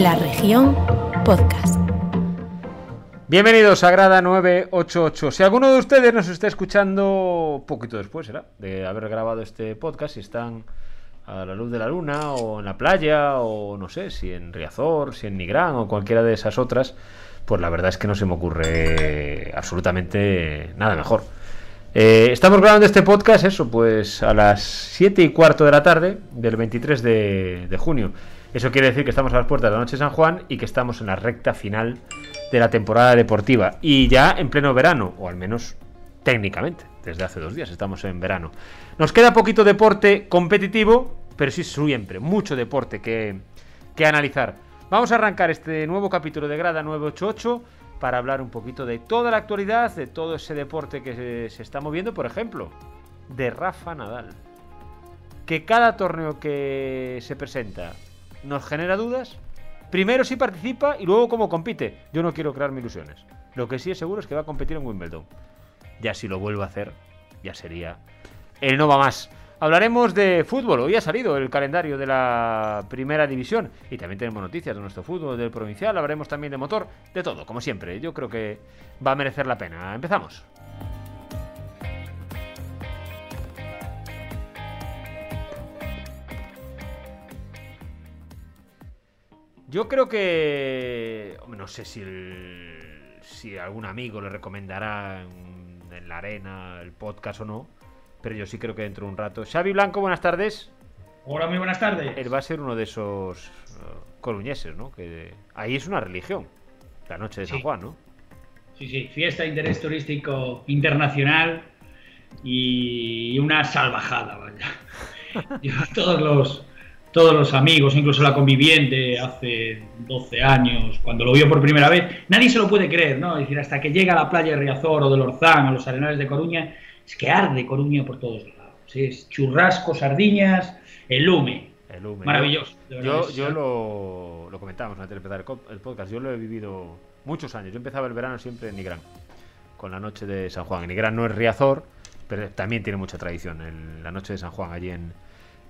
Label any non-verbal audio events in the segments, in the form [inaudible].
La región podcast. Bienvenidos a Grada 988. Si alguno de ustedes nos está escuchando poquito después, será, de haber grabado este podcast, si están a la luz de la luna o en la playa o no sé, si en Riazor, si en Nigrán o cualquiera de esas otras, pues la verdad es que no se me ocurre absolutamente nada mejor. Eh, estamos grabando este podcast, eso, pues a las 7 y cuarto de la tarde del 23 de, de junio. Eso quiere decir que estamos a las puertas de la noche de San Juan y que estamos en la recta final de la temporada deportiva. Y ya en pleno verano, o al menos técnicamente, desde hace dos días estamos en verano. Nos queda poquito deporte competitivo, pero sí siempre, mucho deporte que, que analizar. Vamos a arrancar este nuevo capítulo de Grada 988 para hablar un poquito de toda la actualidad, de todo ese deporte que se, se está moviendo, por ejemplo, de Rafa Nadal. Que cada torneo que se presenta nos genera dudas. Primero si participa y luego cómo compite. Yo no quiero crearme ilusiones. Lo que sí es seguro es que va a competir en Wimbledon. Ya si lo vuelvo a hacer, ya sería el no va más. Hablaremos de fútbol. Hoy ha salido el calendario de la primera división. Y también tenemos noticias de nuestro fútbol, del provincial. Hablaremos también de motor, de todo, como siempre. Yo creo que va a merecer la pena. Empezamos. Yo creo que. no sé si, el- si algún amigo le recomendará en, en la arena el podcast o no. Pero yo sí creo que dentro de un rato. Xavi Blanco, buenas tardes. Hola, muy buenas tardes. Él va a ser uno de esos eh, coruñeses, ¿no? Que ahí es una religión. La noche de San. Juan, ¿no? Sí, sí, fiesta de interés turístico internacional y una salvajada, vaya. [laughs] Yo a todos los, todos los amigos, incluso la conviviente hace 12 años, cuando lo vio por primera vez, nadie se lo puede creer, ¿no? Es decir, hasta que llega a la playa de Riazor o de Lorzán, a los arenales de Coruña, es que arde Coruña por todos lados. Es churrasco, sardiñas, el lume. El Lume. Maravilloso. Yo, yo lo, lo comentábamos antes de empezar el, podcast. Yo lo he vivido muchos años. Yo empezaba el verano siempre en Nigrán, con la noche de San Juan. Nigrán no es Riazor, pero también tiene mucha tradición. el- la noche de San Juan, allí en,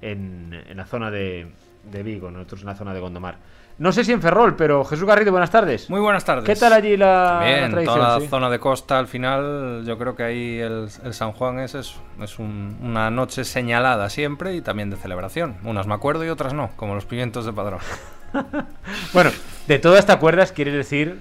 en, en la zona de, de Vigo, nosotros en la zona de Gondomar. No sé si en Ferrol, pero Jesús Garrido, buenas tardes. Muy buenas tardes. ¿Qué tal allí la, la Bien, tradición? toda la sí? zona de costa al final, yo creo que ahí el, el San Juan es eso, es un- una noche señalada siempre y también de celebración. Unas me acuerdo y otras no, como los pimientos de padrón. [laughs] Bueno, de todas te acuerdas, quiere decir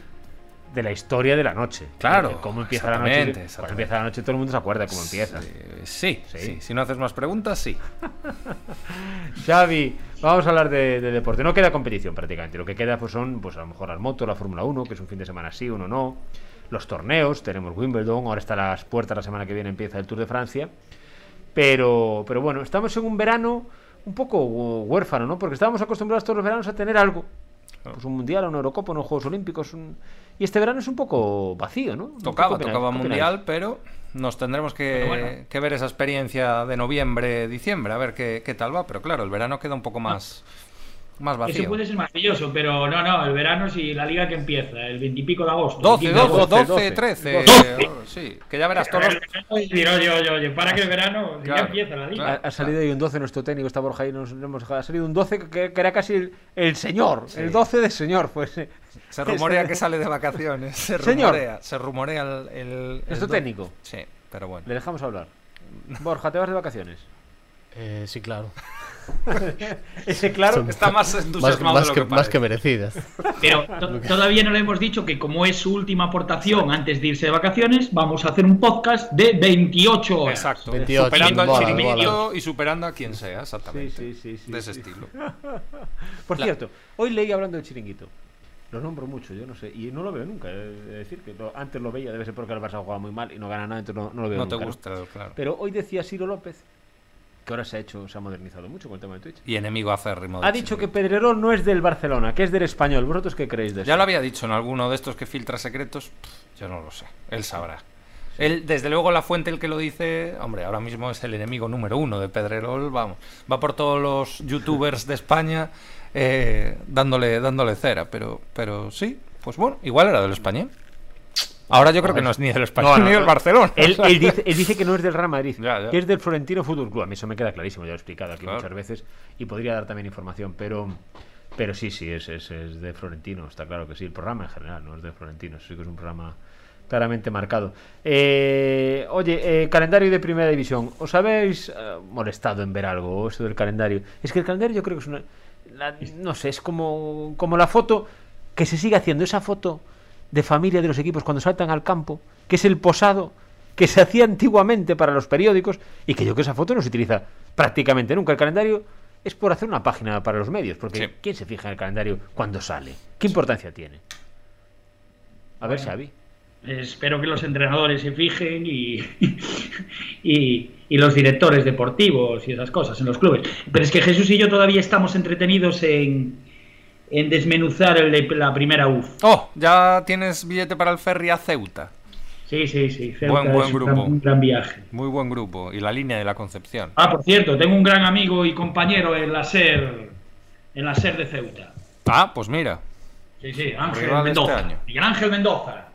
de la historia de la noche. Claro, De Cómo empieza la noche. Cuando empieza la noche todo el mundo se acuerda cómo empieza. Sí, Sí. sí, si no haces más preguntas, sí. [laughs] Xavi, vamos a hablar de, de deporte. No queda competición prácticamente. Lo que queda pues son, pues a lo mejor las motos, la Fórmula 1, que es un fin de semana sí, uno no. Los torneos, tenemos Wimbledon, ahora está a las puertas, la semana que viene empieza el Tour de Francia. Pero, pero bueno, estamos en un verano un poco huérfano, ¿no? Porque estábamos acostumbrados todos los veranos a tener algo. Pues un mundial, una Eurocopa, unos Juegos Olímpicos. un- Y este verano es un poco vacío, ¿no? ¿Qué Tocaba, tocaba mundial, pero nos tendremos que, bueno. que ver esa experiencia de noviembre, diciembre, a ver qué, qué tal va. Pero claro, el verano queda un poco más, más Eso vacío. puede ser maravilloso, pero no, no, el verano sí, la liga que empieza, el 20 y pico de agosto. 12, 15 de 12, agosto. 12, 12, 13. 12. eh, Sí, que ya verás [laughs] todos y oye, oye, oye, para que el verano Claro, ya empieza la liga. Ha, ha salido ahí un 12 nuestro técnico, está Borja ahí, nos hemos dejado. Ha salido un 12 que, que era casi el, el señor, el 12 de señor, pues. Se rumorea que sale de vacaciones. Se [laughs] Señor. rumorea, se rumorea el. el- el Nuestro técnico. Sí, pero bueno. Le dejamos hablar. Borja, ¿te vas de vacaciones? Eh, sí, claro. [laughs] Ese claro. Son- Está más Más, entusiasmado más de lo que, que, más que merecidas. Pero [laughs] to- todavía no le hemos dicho que como es su última aportación antes de irse de vacaciones, vamos a hacer un podcast de 28 horas. Exacto. 28, superando al mola. y superando a quien sea, exactamente. sí, sí, sí, de ese sí. estilo. [laughs] Por cierto, hoy leí hablando del chiringuito. Lo nombro mucho, yo no sé. Y no lo veo nunca. Es decir, que lo- antes lo veía, debe ser porque el Barça juega muy mal y no gana nada, entonces no, no lo veo No te nunca, gusta, claro. Pero hoy decía Ciro López, que ahora se ha hecho, se ha modernizado mucho con el tema de Twitch. Y enemigo acérrimo. Ha dicho que. Pedrerol no es del Barcelona, que es del español. ¿Vosotros qué creéis de eso? Ya lo había dicho en alguno de estos que filtra secretos. pff, Yo no lo sé. Él sabrá. Él, desde luego, la fuente, el que lo dice, hombre, ahora mismo es el enemigo número uno de Pedrerol, vamos. Va por todos los youtubers de España eh, dándole, dándole cera, pero, pero sí, pues bueno, igual era del español. Ahora yo creo que no es ni del español No, no, ni del. Barcelona. Él, él [laughs] dice, él dice que no es del Real Madrid, Ya, ya. que es del Florentino Fútbol Club. A mí eso me queda clarísimo, ya lo he explicado aquí Claro. muchas veces y podría dar también información, pero Pero sí, sí, es, es, es de Florentino, está claro que sí. El programa en general no es de Florentino, sí que es un programa claramente marcado. Eh, oye, eh, calendario de primera división. ¿Os habéis eh, molestado en ver algo esto del calendario? Es que el calendario yo creo que es una... la- no sé, es como, como la foto que se sigue haciendo, esa foto de familia de los equipos cuando saltan al campo, que es el posado que se hacía antiguamente para los periódicos y que yo creo que esa foto no se utiliza prácticamente nunca. El calendario es por hacer una página para los medios, porque Sí. ¿quién se fija en el calendario cuando sale? ¿Qué importancia tiene? A ver, Xavi. Espero que los entrenadores se fijen y, y, y los directores deportivos y esas cosas en los clubes. Pero es que Jesús y yo todavía estamos entretenidos en, en desmenuzar el de la primera UF. Oh, ya tienes billete para el ferry a Ceuta. Sí, sí, sí. Ceuta Buen- buen es grupo. un gran viaje. Muy buen grupo. Y la línea de la Concepción. Ah, por cierto, tengo un gran amigo y compañero en la SER, en la SER de Ceuta. Ah, pues mira. Sí, sí, Ángel este Mendoza. año. Miguel Ángel Mendoza.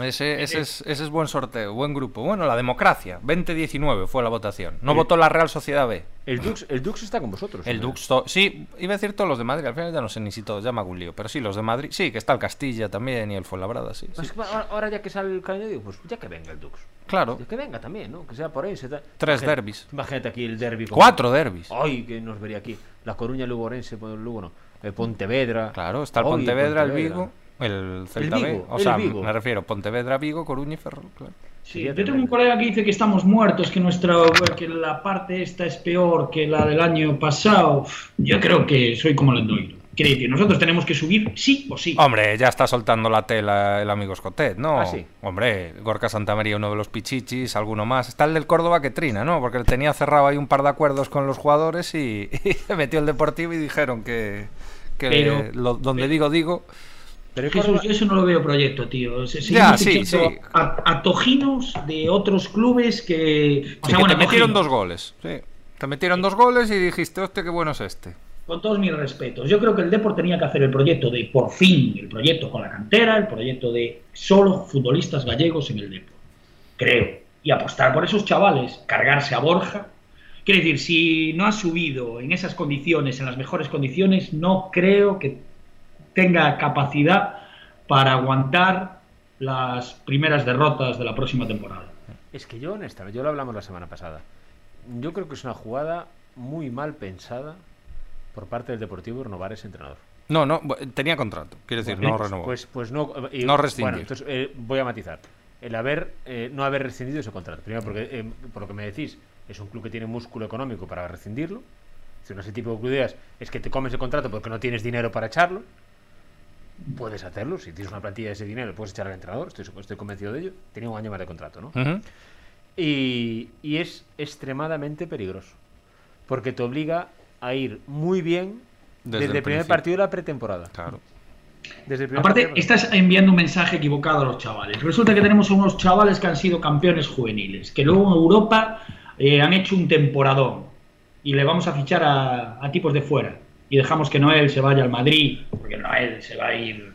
Ese, ese, es, ese es buen sorteo, buen grupo. Bueno, la democracia. 2019 fue la votación. No votó la Real Sociedad B. El Dux, el Dux está con vosotros. El ¿no? Dux, to- sí, iba a decir todos los de Madrid, al final ya no sé ni si todos, ya me hago un lío, pero sí, los de Madrid, sí, que está el Castilla también y el Fuenlabrada, sí. Pues sí. ahora, ahora ya que sale el calendario, pues ya que venga el Dux. Claro, Ya que venga también, ¿no? Que sea por ahí. se ta- Tres Imagínate- derbis. Imagínate aquí el derby. con- cuatro derbis. Ay, que nos vería aquí. La Coruña Lugorense, pues, Lugo no. Eh, Pontevedra. Claro, está el Pontevedra, el Vigo, el Celta B. Vigo, O el sea, Vigo. me refiero, Pontevedra, Vigo, Coruña y Ferrol, claro. Sí, yo tengo un colega que dice que estamos muertos, que nuestra que la parte esta es peor que la del año pasado. Yo creo que soy como el Endoiro. Quiere decir, nosotros tenemos que subir sí o sí. Hombre, ya está soltando la tela el amigo Escotet, ¿no? Ah, sí. Hombre, Gorka Santamaría, uno de los pichichis, alguno más. Está el del Córdoba que trina, ¿no? Porque tenía cerrado ahí un par de acuerdos con los jugadores y, [laughs] y se metió el Deportivo y dijeron que, que Pero- lo- donde digo, digo. Pero Jesús, Córdoba- yo eso no lo veo proyecto, tío. Se- Ya, sí, sí. A, a tojinos de otros clubes que. o Sí, sea, que bueno, te metieron tojinos. dos goles. Sí. Te metieron dos goles y dijiste, hostia, qué bueno es este. Con todos mis respetos, yo creo que el Deport tenía que hacer el proyecto de, por fin, el proyecto con la cantera, el proyecto de solo futbolistas gallegos en el Deport. Creo. Y apostar por esos chavales, cargarse a Borja. Quiere decir, si no ha subido en esas condiciones, en las mejores condiciones, no creo que tenga capacidad para aguantar las primeras derrotas de la próxima temporada. Es que yo, honestamente, yo lo hablamos la semana pasada. Yo creo que es una jugada muy mal pensada por parte del Deportivo renovar ese entrenador. No, no, tenía contrato. Quiero decir, no Pues- renovó. Pues, pues no. y- No. Bueno, entonces eh, voy a matizar. El haber eh, no haber rescindido ese contrato. Primero, porque eh, por lo que me decís, es un club que tiene músculo económico para rescindirlo. Si no ese tipo de club de ideas es que te comes el contrato porque no tienes dinero para echarlo. Puedes hacerlo. Si tienes una plantilla de ese dinero, puedes echar al entrenador. Estoy, estoy convencido de ello. Tenía un año más de contrato, ¿no? Y, y es extremadamente peligroso. Porque te obliga a ir muy bien Desde desde, el el primer partido de la pretemporada. Claro. Desde el primer Aparte, partido estás enviando un mensaje equivocado a los chavales. Resulta que tenemos unos chavales que han sido campeones juveniles, que luego en Europa eh, han hecho un temporadón y le vamos a fichar a, a tipos de fuera. Y dejamos que Noel se vaya al Madrid, porque Noel se va a ir.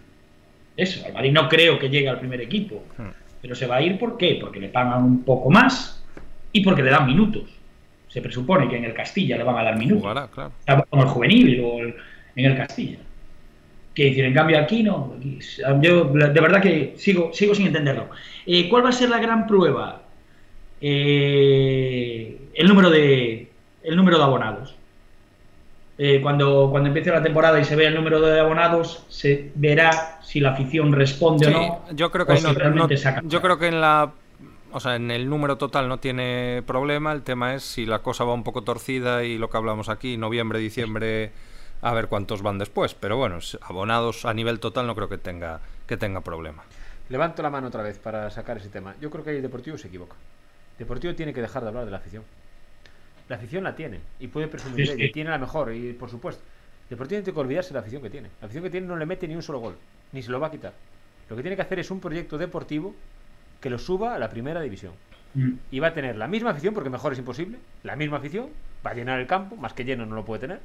Eso, al Madrid no creo que llegue al primer equipo. Hmm. Pero se va a ir ¿por qué? Porque le pagan un poco más y porque le dan minutos. Se presupone que en el Castilla le van a dar minutos Jugará, claro. como el juvenil o el- en el Castilla. Que decir, en cambio aquí no. aquí- yo de verdad que sigo, sigo sin entenderlo. Eh, ¿Cuál va a ser la gran prueba? Eh, el número de el número de abonados. Eh, cuando, cuando empiece la temporada y se vea el número de abonados, se verá si la afición responde Sí, o no. yo creo que o ahí si no- realmente no- saca- yo creo que en la o sea, en el número total no tiene problema, el tema es si la cosa va un poco torcida y lo que hablamos aquí, noviembre, diciembre, a ver cuántos van después, pero bueno, abonados a nivel total no creo que tenga que tenga problema. Levanto la mano otra vez para sacar ese tema. Yo creo que ahí el Deportivo se equivoca. Deportivo tiene que dejar de hablar de la afición. La afición la tiene y puede presumir Sí, y tiene la mejor y por supuesto. Deportivo tiene que olvidarse de la afición que tiene. La afición que tiene no le mete ni un solo gol, ni se lo va a quitar. Lo que tiene que hacer es un proyecto deportivo que lo suba a la primera división. Mm. Y va a tener la misma afición, porque mejor es imposible, la misma afición, va a llenar el campo, más que lleno no lo puede tener.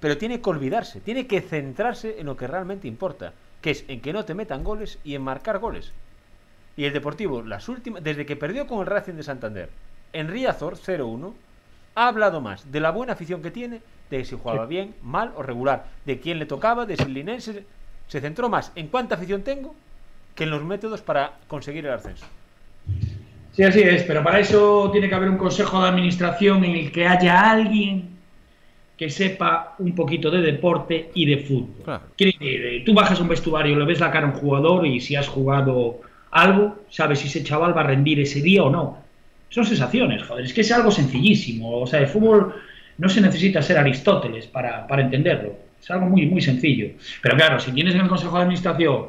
Pero tiene que olvidarse, tiene que centrarse en lo que realmente importa, que es en que no te metan goles y en marcar goles. Y el Deportivo, las últimas, desde que perdió con el Racing de Santander en Riazor 0-1, ha hablado más de la buena afición que tiene de si jugaba bien, mal o regular, de quién le tocaba, de si el linense. Se centró más en cuánta afición tengo que en los métodos para conseguir el ascenso. Sí, así es, pero para eso tiene que haber un consejo de administración en el que haya alguien que sepa un poquito de deporte y de fútbol. Claro. Quiere decir, eh, tú bajas a un vestuario, le ves la cara a un jugador y si has jugado algo, sabes si ese chaval va a rendir ese día o no. Son sensaciones, joder, es que es algo sencillísimo. O sea, el fútbol no se necesita ser Aristóteles para, para entenderlo. Es algo muy, muy sencillo. Pero claro, si tienes en el Consejo de Administración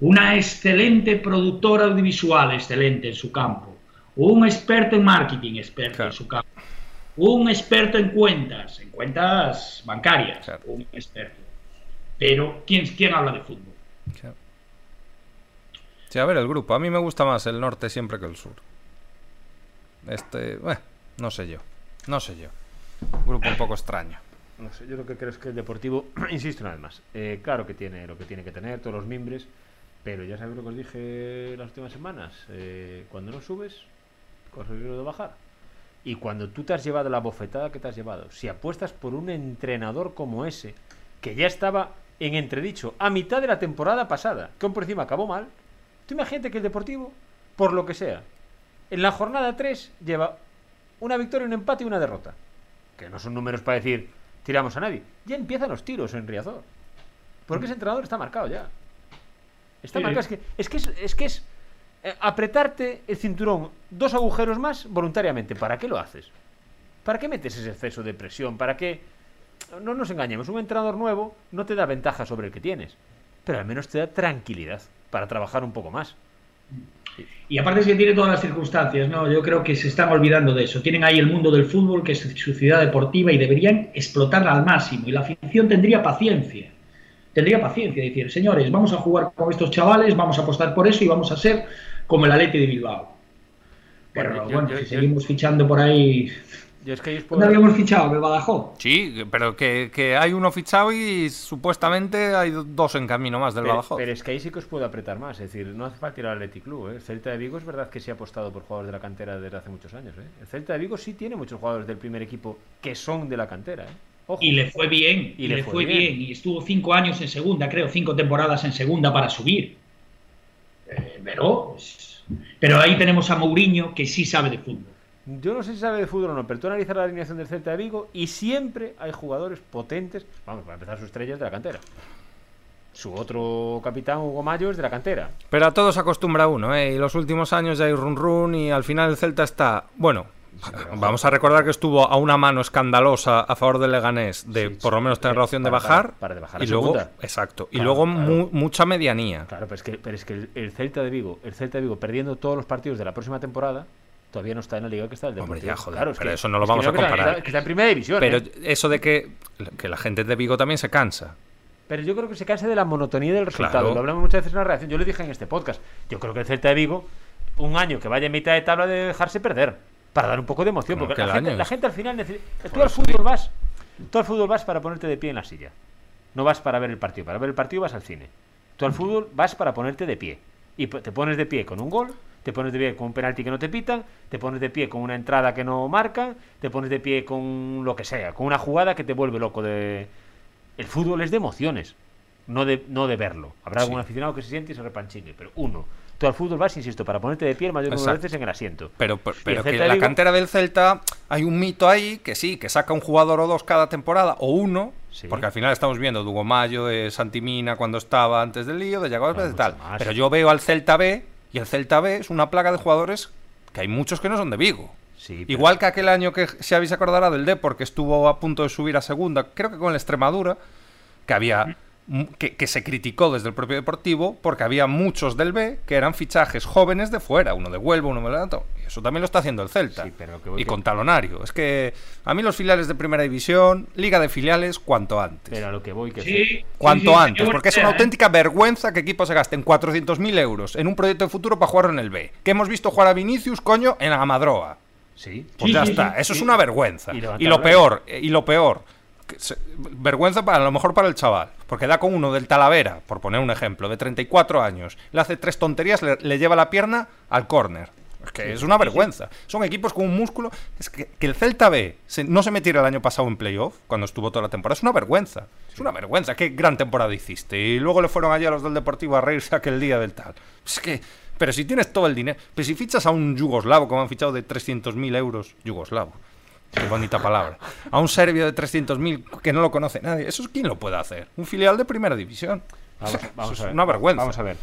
una excelente productora audiovisual, excelente en su campo, un experto en marketing, experto Claro. en su campo, un experto en cuentas, en cuentas bancarias, Claro. un experto. Pero, ¿quién, ¿quién habla de fútbol? Sí, a ver, el grupo. A mí me gusta más el norte siempre que el sur. Este, bueno, no sé yo. No sé yo. Grupo un poco extraño. No sé, yo lo que creo es que el Deportivo, [clears throat] insisto una vez más, eh, claro que tiene lo que tiene que tener, todos los mimbres, pero ya sabéis lo que os dije las últimas semanas, eh, cuando no subes, corres el riesgo de bajar. Y cuando tú te has llevado la bofetada que te has llevado, si apuestas por un entrenador como ese, que ya estaba en entredicho a mitad de la temporada pasada, que aún por encima acabó mal, tú imagínate que el Deportivo, por lo que sea, en la jornada 3 lleva una victoria, un empate y una derrota. Que no son números para decir tiramos a nadie. Ya empiezan los tiros en Riazor. Porque ese entrenador está marcado ya. Está Sí. marcado. Es que es, que es, es, que es, eh, apretarte el cinturón dos agujeros más voluntariamente. ¿Para qué lo haces? ¿Para qué metes ese exceso de presión? ¿Para qué? No nos engañemos. Un entrenador nuevo no te da ventaja sobre el que tienes. Pero al menos te da tranquilidad para trabajar un poco más. Y aparte es que tiene todas las circunstancias, ¿no? Yo creo que se están olvidando de eso. Tienen ahí el mundo del fútbol, que es su ciudad deportiva, y deberían explotarla al máximo. Y la afición tendría paciencia. Tendría paciencia, decir, señores, vamos a jugar con estos chavales, vamos a apostar por eso y vamos a ser como el Atleti de Bilbao. Pero Bueno, bueno, yo- yo- si yo- seguimos fichando por ahí... Yo es que ahí os puedo- ¿Dónde habíamos fichado? ¿El Badajoz? Sí, pero que, que hay uno fichado y supuestamente hay dos en camino más del pero, Badajoz. pero es que ahí sí que os puedo apretar más. Es decir, no hace falta ir al Athletic Club. ¿eh? El Celta de Vigo es verdad que sí ha apostado por jugadores de la cantera desde hace muchos años. ¿eh? El Celta de Vigo sí tiene muchos jugadores del primer equipo que son de la cantera. ¿eh? Ojo. Y le fue bien, y, le, fue bien. Y estuvo cinco años en segunda, creo, cinco temporadas en segunda para subir. Eh, pero, pues, pero ahí tenemos a Mourinho que sí sabe de fútbol. Yo no sé si sabe de fútbol o no, pero tú analizas la alineación del Celta de Vigo y siempre hay jugadores potentes. Vamos, para empezar, su estrella es de la cantera. Su otro capitán, Hugo Mayo, es de la cantera. Pero a todos acostumbra uno, ¿eh? Y los últimos años ya hay run run y al final el Celta está. Bueno, vamos a recordar que estuvo a una mano escandalosa a favor del Leganés de Sí, por lo menos tener para- la opción de bajar. para de bajar y luego, segunda. exacto. y Claro, luego claro. mu- mucha medianía. Claro, pero es que, pero es que el, el Celta de Vigo, el Celta de Vigo perdiendo todos los partidos de la próxima temporada, todavía no está en la liga que está el Hombre, Deportivo. ya, joder, Claro, es pero que- eso no lo vamos a creo que está- comparar. que está en primera división. Pero ¿eh? eso de que, que la gente de Vigo también se cansa. Pero yo creo que se cansa de la monotonía del resultado. Claro. Lo hablamos muchas veces en la reacción. Yo lo dije en este podcast. Yo creo que el Celta de Vigo, un año que vaya en mitad de tabla de dejarse perder. Para dar un poco de emoción. Porque que la gente, la al final necesita. Tú Por al fútbol vas. Tú al fútbol vas para ponerte de pie en la silla. No vas para ver el partido. Para ver el partido vas al cine. Tú al fútbol vas para ponerte de pie. Y te pones de pie con un gol, te pones de pie con un penalti que no te pitan, te pones de pie con una entrada que no marcan, te pones de pie con lo que sea, con una jugada que te vuelve loco de... El fútbol es de emociones, no de, no de verlo. Habrá Sí. algún aficionado que se siente y se repanchine, pero uno. Tú al fútbol vas, insisto, para ponerte de pie el mayor número de veces en el asiento. Pero, pero, pero que de la cantera del Celta hay un mito ahí que sí, que saca un jugador o dos cada temporada, o uno, Sí. porque al final estamos viendo Dugo Mayo, de Santimina cuando estaba antes del lío, de Yago Claro, y tal. más. Pero yo veo al Celta B y el Celta B es una plaga de jugadores que hay muchos que no son de Vigo. Sí, pero- Igual que aquel año que si habéis acordará del Depor que estuvo a punto de subir a segunda, creo que con el Extremadura, que había que, que se criticó desde el propio Deportivo porque había muchos del B que eran fichajes jóvenes de fuera, uno de Huelva, uno de Levanto. Y eso también lo está haciendo el Celta. Sí, pero lo que voy y que- con talonario. Es que a mí los filiales de primera división, liga de filiales, cuanto antes. Pero a lo que voy que Sí, Cuanto sí, sí, antes, porque es una auténtica vergüenza que equipos se gasten 400.000 euros en un proyecto de futuro para jugarlo en el B. Que hemos visto jugar a Vinicius, coño, en Amadroa. Sí. Pues Sí, ya sí, está, sí. eso es una vergüenza. y lo la peor, eh, y lo peor, vergüenza para a lo mejor para el chaval, porque da con uno del Talavera, por poner un ejemplo, de 34 años, le hace tres tonterías, le, le lleva la pierna al córner. Es que es una vergüenza. Son equipos con un músculo. Es que, que el Celta B se- no se metiera el año pasado en playoff, cuando estuvo toda la temporada, es una vergüenza. Es una vergüenza. Qué gran temporada hiciste. Y luego le fueron allí a los del Deportivo a reírse aquel día del tal. Es que. Pero si tienes todo el dinero. Pero si fichas a un yugoslavo, como han fichado de 300.000 euros. Yugoslavo. Qué bonita palabra. A un serbio de 300.000 que no lo conoce nadie. ¿Eso quién lo puede hacer? Un filial de primera división. Vamos, vamos es a ver. una vergüenza. Vamos a ver.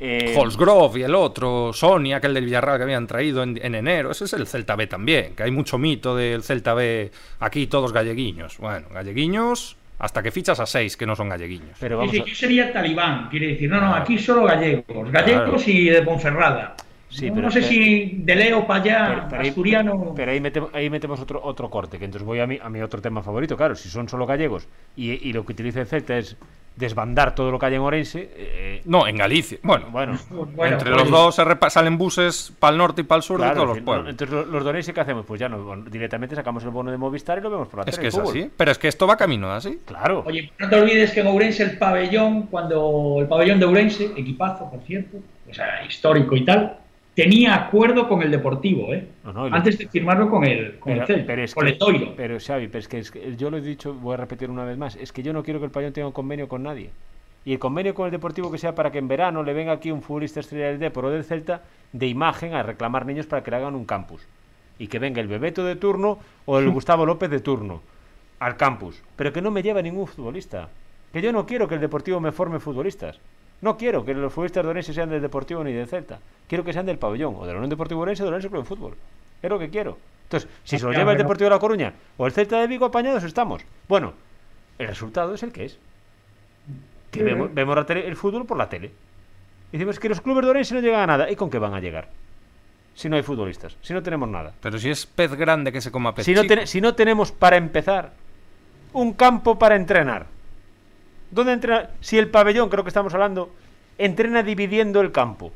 Eh, Holsgrove y el otro, Sonia, aquel del Villarreal que habían traído en, en enero. Ese es el Celta B también, que hay mucho mito del Celta B aquí, todos galleguiños. Bueno, galleguiños hasta que fichas a seis que no son galleguiños. pero Sí, vamos sí, a... yo sería talibán, quiere decir, no, no, aquí solo gallegos, gallegos y de Ponferrada. Sí, no, pero- no sé pero- si de Leo para allá, Pero, pero ahí- asturiano. pero ahí metemos, ahí metemos otro, otro corte, que entonces voy a mi, a mi otro tema favorito. Claro, si son solo gallegos y, y lo que utiliza el Celta es desbandar todo lo que hay en Orense, eh, No, en Galicia. Bueno, bueno, [laughs] Bueno, entre pues, los dos se repa- salen buses para el norte y para el sur de todos es los pueblos. no, entonces lo- los de Orense, ¿qué hacemos? Pues ya no, bueno, directamente sacamos el bono de Movistar y lo vemos por la es tele, que es el fútbol. así. Pero es que esto va camino así. Claro. Oye, no te olvides que en Ourense el pabellón, cuando el pabellón de Ourense, equipazo, por cierto, o sea, histórico y tal, tenía acuerdo con el Deportivo, ¿eh? No, no, Antes de firmarlo con el, con Pero, el Celta, pero es con que, Letoiro. pero Xavi, pero es que, es que yo lo he dicho, voy a repetir una vez más, es que yo no quiero que el pabellón tenga un convenio con nadie. Y el convenio con el Deportivo que sea para que en verano le venga aquí un futbolista estrella del Depor o del Celta de imagen a reclamar niños para que le hagan un campus. Y que venga el Bebeto de turno o el [laughs] Gustavo López de turno al campus. Pero que no me lleve ningún futbolista. Que yo no quiero que el Deportivo me forme futbolistas. No quiero que los futbolistas de Orense sean del Deportivo ni del Celta. Quiero que sean del pabellón, o del Unión Deportivo Orense o del Orense Club de Fútbol. Es lo que quiero. Entonces, si se lo lleva el Deportivo de La Coruña o el Celta de Vigo, apañados estamos. Bueno, el resultado es el que es. Que Sí. vemos, vemos la tele- el fútbol por la tele. Y decimos que los clubes de Orense no llegan a nada. ¿Y con qué van a llegar? Si no hay futbolistas, si no tenemos nada. Pero si es pez grande que se coma pez Si no, ten- si no tenemos para empezar un campo para entrenar. ¿Dónde entrena? Si el pabellón, creo que estamos hablando, entrena dividiendo el campo.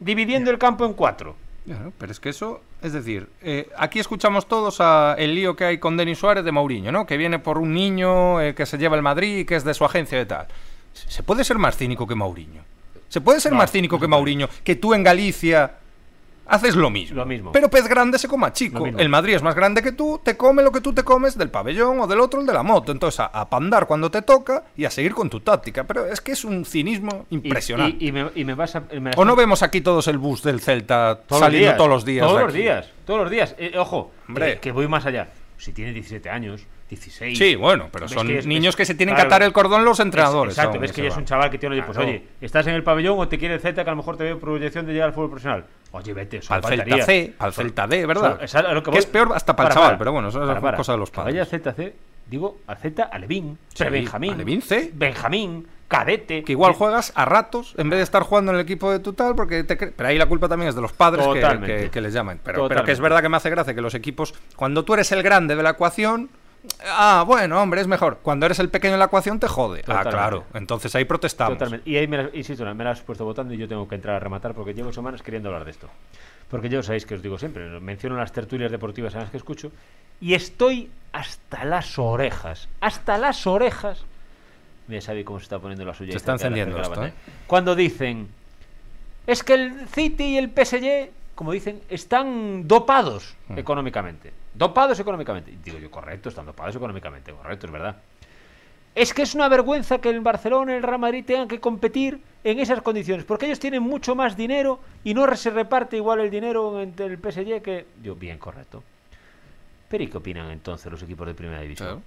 Dividiendo el campo en cuatro. Claro, pero es que eso, es decir, eh, aquí escuchamos todos a el lío que hay con Denis Suárez de Mourinho, ¿no? Que viene por un niño eh, que se lleva el Madrid y que es de su agencia y tal. ¿Se puede ser más cínico que Mourinho? ¿Se puede ser No, más cínico que Mourinho? Que tú en Galicia haces lo mismo. Lo mismo. Pero pez grande se coma chico. El Madrid es más grande que tú, te come lo que tú te comes del pabellón o del otro, el de la moto. Entonces, a, a pandar cuando te toca y a seguir con tu táctica. Pero es que es un cinismo impresionante. Y, y me, y me vas a. me- ¿O no vemos aquí todos el bus del Celta todos saliendo días, todos los días? Todos los días. Todos los días. Eh, ojo, Hombre. que voy más allá. Si tiene 17 años, 16. Sí, bueno, pero son que es- niños que se tienen claro, que atar el cordón los entrenadores. Es- Exacto, ves que ya es un chaval que tiene, oye, pues Claro. oye, estás en el pabellón o te quiere el Celta que a lo mejor te ve proyección de llegar al fútbol profesional. Oye, vete, eso Al. Celta C, al Celta D, ¿verdad? Eso- es a lo que es peor hasta para el chaval, pero bueno, eso es cosa de los Que Vaya padres. Celta C, digo, al Celta Alevín, Sí, Benjamín, Alevín C. Benjamín, Cadete. Que igual juegas a ratos en vez de estar jugando en el equipo de tu tal, porque te Pero ahí la culpa también es de los padres que, Totalmente. que- que les llaman. Pero, pero que es verdad que me hace gracia que los equipos, cuando tú eres el grande de la ecuación, ah, bueno, hombre, es mejor. Cuando eres el pequeño de la ecuación, te jode. Totalmente. Ah, claro. Entonces ahí protestamos. Totalmente. Y ahí, me la, insisto, me la has puesto votando y yo tengo que entrar a rematar porque llevo semanas queriendo hablar de esto. Porque yo sabéis que os digo siempre, menciono las tertulias deportivas en las que escucho y estoy hasta las orejas, hasta las orejas. Mira, Xavi cómo se está poniendo la suya. Se está encendiendo esto, pantalla. Cuando dicen, es que el City y el PSG, como dicen, están dopados Hmm. económicamente. Dopados económicamente. Digo yo, correcto, están dopados económicamente, correcto, es verdad. Es que es una vergüenza que el Barcelona y el Real Madrid tengan que competir en esas condiciones, porque ellos tienen mucho más dinero y no se reparte igual el dinero entre el PSG que... Yo, bien, correcto. Pero ¿y qué opinan entonces los equipos de Primera División? Claro.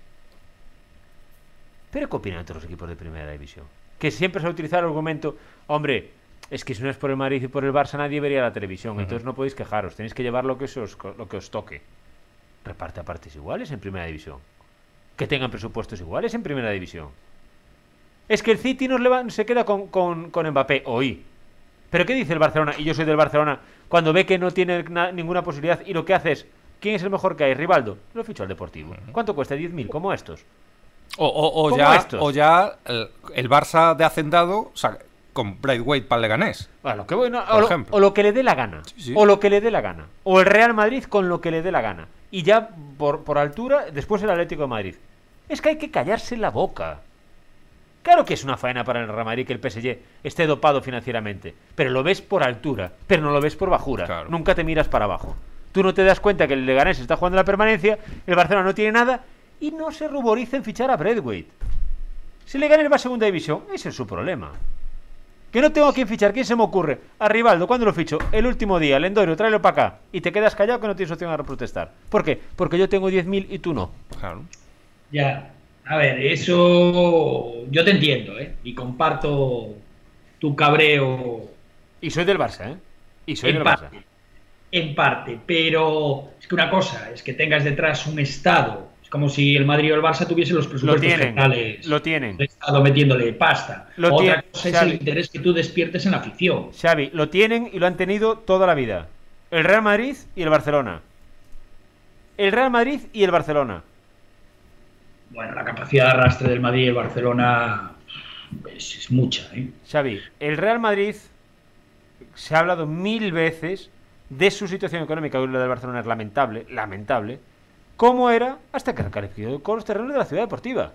¿Pero qué opinan entre los equipos de Primera División? Que siempre se ha utilizado el argumento, hombre, es que si no es por el Madrid y por el Barça nadie vería la televisión, entonces no podéis quejaros, tenéis que llevar lo que, os, lo que os toque. Reparte a partes iguales en Primera División. Que tengan presupuestos iguales en Primera División. Es que el City nos leva- se queda con, con, con Mbappé hoy. ¿Pero qué dice el Barcelona? Y yo soy del Barcelona. Cuando ve que no tiene na- ninguna posibilidad y lo que hace es, ¿quién es el mejor que hay? Rivaldo. Lo ficho al Deportivo. ¿Cuánto cuesta? 10.000, como estos. O, o- o ¿Cómo ya, o ya el, el Barça de Hacendado sa- con Braithwaite para el Leganés. Bueno, que o, lo, ejemplo. o lo que le dé la gana. Sí, sí. O lo que le dé la gana. O el Real Madrid con lo que le dé la gana. Y ya por, por altura, después el Atlético de Madrid. Es que hay que callarse la boca. Claro que es una faena para el Real Madrid que el PSG esté dopado financieramente, pero lo ves por altura, pero no lo ves por bajura. Claro. Nunca te miras para abajo. Tú no te das cuenta que el Leganés está jugando la permanencia, el Barcelona no tiene nada y no se ruboriza en fichar a Braithwaite. Si Leganés va a segunda división, ese es su problema. Que no tengo a quién fichar, ¿quién se me ocurre? A Rivaldo, ¿cuándo lo ficho? El último día, Lendoiro, tráelo para acá. Y te quedas callado que no tienes opción a protestar. ¿Por qué? Porque yo tengo 10.000 y tú no. Claro. Ya, a ver, eso yo te entiendo, ¿eh? Y comparto tu cabreo Y soy del Barça, ¿eh? Y soy en del parte, Barça. en parte, pero es que una cosa es que tengas detrás un Estado, es como si el Madrid o el Barça tuviesen los Lo presupuestos tienen, generales lo tienen. del Estado metiéndole pasta. Lo Otra cosa es Xavi. el interés que tú despiertes en la afición. Xavi, lo tienen y lo han tenido toda la vida. El Real Madrid y el Barcelona. El Real Madrid y el Barcelona. Bueno, la capacidad de arrastre del Madrid y el Barcelona es, es mucha, ¿eh? Xavi, el Real Madrid se ha hablado mil veces de su situación económica, y la del Barcelona es lamentable, lamentable, cómo era hasta que recalificó con los terrenos de la ciudad deportiva.